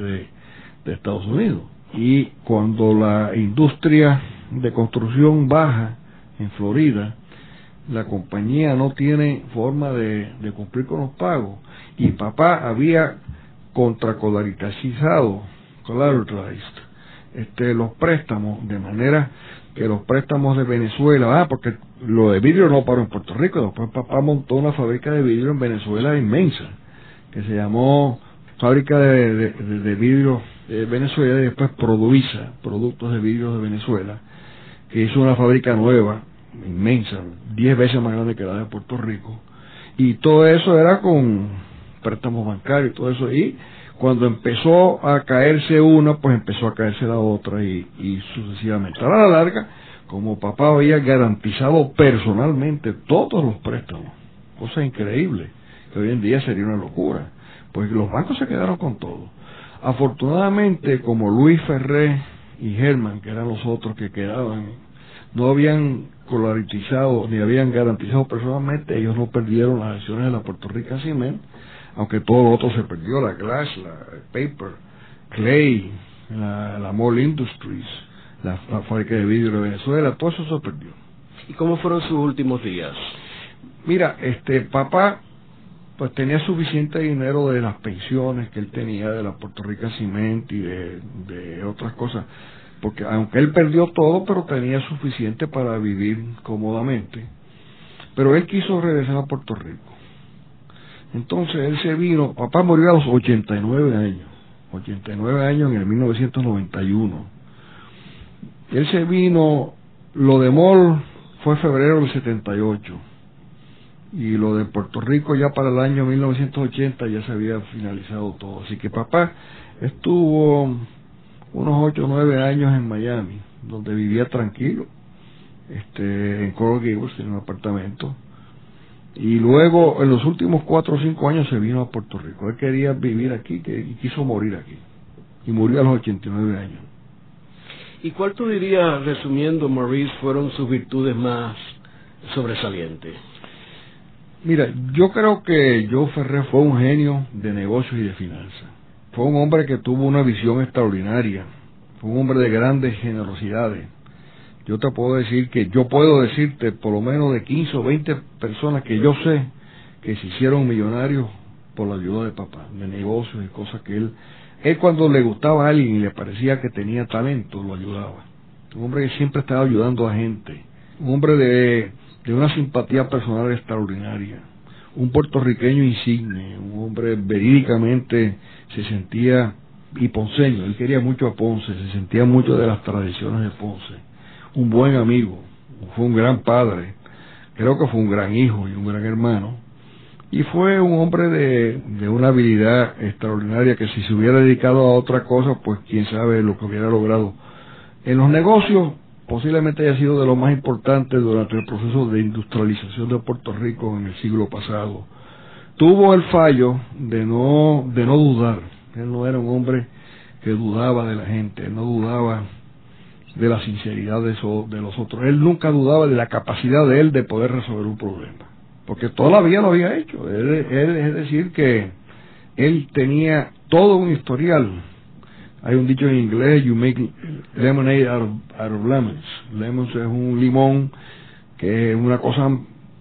de, Estados Unidos. Y cuando la industria de construcción baja en Florida, la compañía no tiene forma de, cumplir con los pagos y papá había contracolarizado collateralized, este, los préstamos, de manera que los préstamos de Venezuela, ah, porque lo de vidrio no paró en Puerto Rico, después papá montó una fábrica de vidrio en Venezuela inmensa, que se llamó Fábrica de, Vidrio de Venezuela y después Produisa, Productos de Vidrio de Venezuela, que hizo una fábrica nueva, inmensa, diez veces más grande que la de Puerto Rico, y todo eso era con préstamos bancarios y todo eso, y cuando empezó a caerse una, pues empezó a caerse la otra y, sucesivamente. A la larga, como papá había garantizado personalmente todos los préstamos, cosa increíble, que hoy en día sería una locura, pues los bancos se quedaron con todo. Afortunadamente, como Luis Ferré y Germán, que eran los otros que quedaban, no habían colaritizado ni habían garantizado personalmente, ellos no perdieron las acciones de la Puerto Rico Cement, aunque todo lo otro se perdió, la glass, la paper, clay, la, la Mall Industries, la, fábrica de vidrio de Venezuela, todo eso se perdió. ¿Y cómo fueron sus últimos días? Mira, este papá pues tenía suficiente dinero de las pensiones que él tenía de la Puerto Rico Cement y de, de otras cosas, porque aunque él perdió todo, pero tenía suficiente para vivir cómodamente. Pero él quiso regresar a Puerto Rico entonces él se vino, papá murió a los 89 años, 89 años en el 1991. Él se vino, lo de Mol fue febrero del 78 y lo de Puerto Rico ya para el año 1980 ya se había finalizado todo. Así que papá estuvo unos 8 o 9 años en Miami, donde vivía tranquilo, este, en Coral Gables, en un apartamento y luego, en los últimos cuatro o cinco años, se vino a Puerto Rico. Él quería vivir aquí que, y quiso morir aquí. Y murió a los 89 años. ¿Y cuál tú dirías, resumiendo, Maurice, fueron sus virtudes más sobresalientes? Mira, yo creo que Joe Ferrer fue un genio de negocios y de finanzas. Fue un hombre que tuvo una visión extraordinaria fue un hombre de grandes generosidades. Yo te puedo decir que yo puedo decirte por lo menos de 15 o 20 personas que yo sé que se hicieron millonarios por la ayuda de papá, de negocios y cosas que él, él cuando le gustaba a alguien y le parecía que tenía talento, lo ayudaba. Un hombre que siempre estaba ayudando a gente, un hombre de, de una simpatía personal extraordinaria, un puertorriqueño insigne, un hombre verídicamente se sentía y ponceño, él quería mucho a Ponce, se sentía mucho de las tradiciones de Ponce, un buen amigo, fue un gran padre, creo que fue un gran hijo y un gran hermano, y fue un hombre de, de una habilidad extraordinaria que si se hubiera dedicado a otra cosa, pues quién sabe lo que hubiera logrado. En los negocios posiblemente haya sido de lo más importante durante el proceso de industrialización de Puerto Rico en el siglo pasado. Tuvo el fallo de no, de no dudar. Él no era un hombre que dudaba de la gente, él no dudaba de la sinceridad de, de los otros. Él nunca dudaba de la capacidad de él de poder resolver un problema, porque toda la vida lo había hecho. Él, es decir, que él tenía todo un historial hay un dicho en inglés, you make lemonade out of, lemons. Lemons es un limón que es una cosa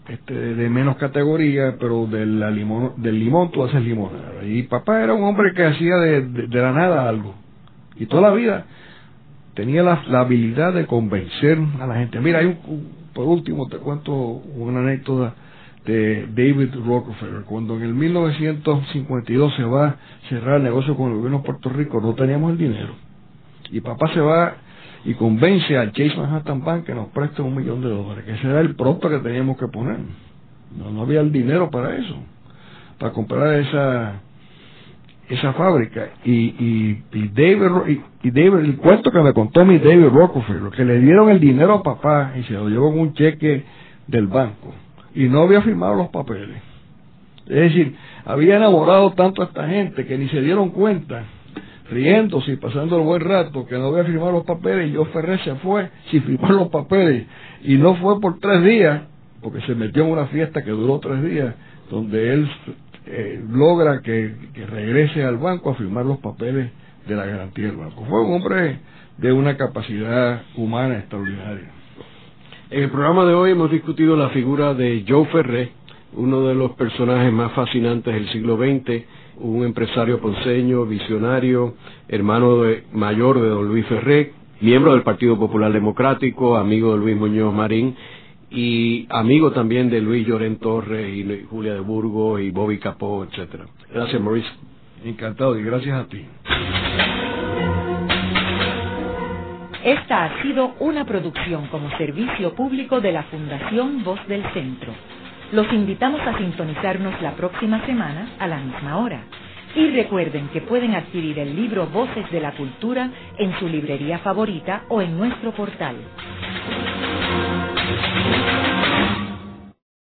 este, de menos categoría, pero de limón, del limón tú haces limonada. Y papá era un hombre que hacía de, de, la nada algo. Y toda la vida tenía la, la, habilidad de convencer a la gente. Mira, hay un, por último te cuento una anécdota de David Rockefeller. Cuando en el 1952 se va a cerrar el negocio con el gobierno de Puerto Rico, no teníamos el dinero. Y papá se va y convence al Chase Manhattan Bank que nos preste un millón de dólares, que ese era el pronto que teníamos que poner. No, no había el dinero para eso, para comprar esa esa fábrica. Y, y, David y, el cuento que me contó mi David Rockefeller que le dieron el dinero a papá y se lo llevó en un cheque del banco. Y no había firmado los papeles. Es decir, había enamorado tanto a esta gente que ni se dieron cuenta, riéndose y pasando el buen rato, que no había firmado los papeles y yo Ferrer se fue sin firmar los papeles. Y no fue por tres días, porque se metió en una fiesta que duró tres días, donde él eh, logra que, que regrese al banco a firmar los papeles de la garantía del banco. Fue un hombre de una capacidad humana extraordinaria. En el programa de hoy hemos discutido la figura de Joe Ferré, uno de los personajes más fascinantes del siglo XX, un empresario ponceño, visionario, hermano mayor de don Luis Ferré, miembro del Partido Popular Democrático, amigo de Luis Muñoz Marín y amigo también de Luis Llorén Torres y Julia de Burgos y Bobby Capó, etcétera. Gracias, Maurice. Encantado y gracias a ti. Esta ha sido una producción como servicio público de la Fundación Voz del Centro. Los invitamos a sintonizarnos la próxima semana a la misma hora. Y recuerden que pueden adquirir el libro Voces de la Cultura en su librería favorita o en nuestro portal.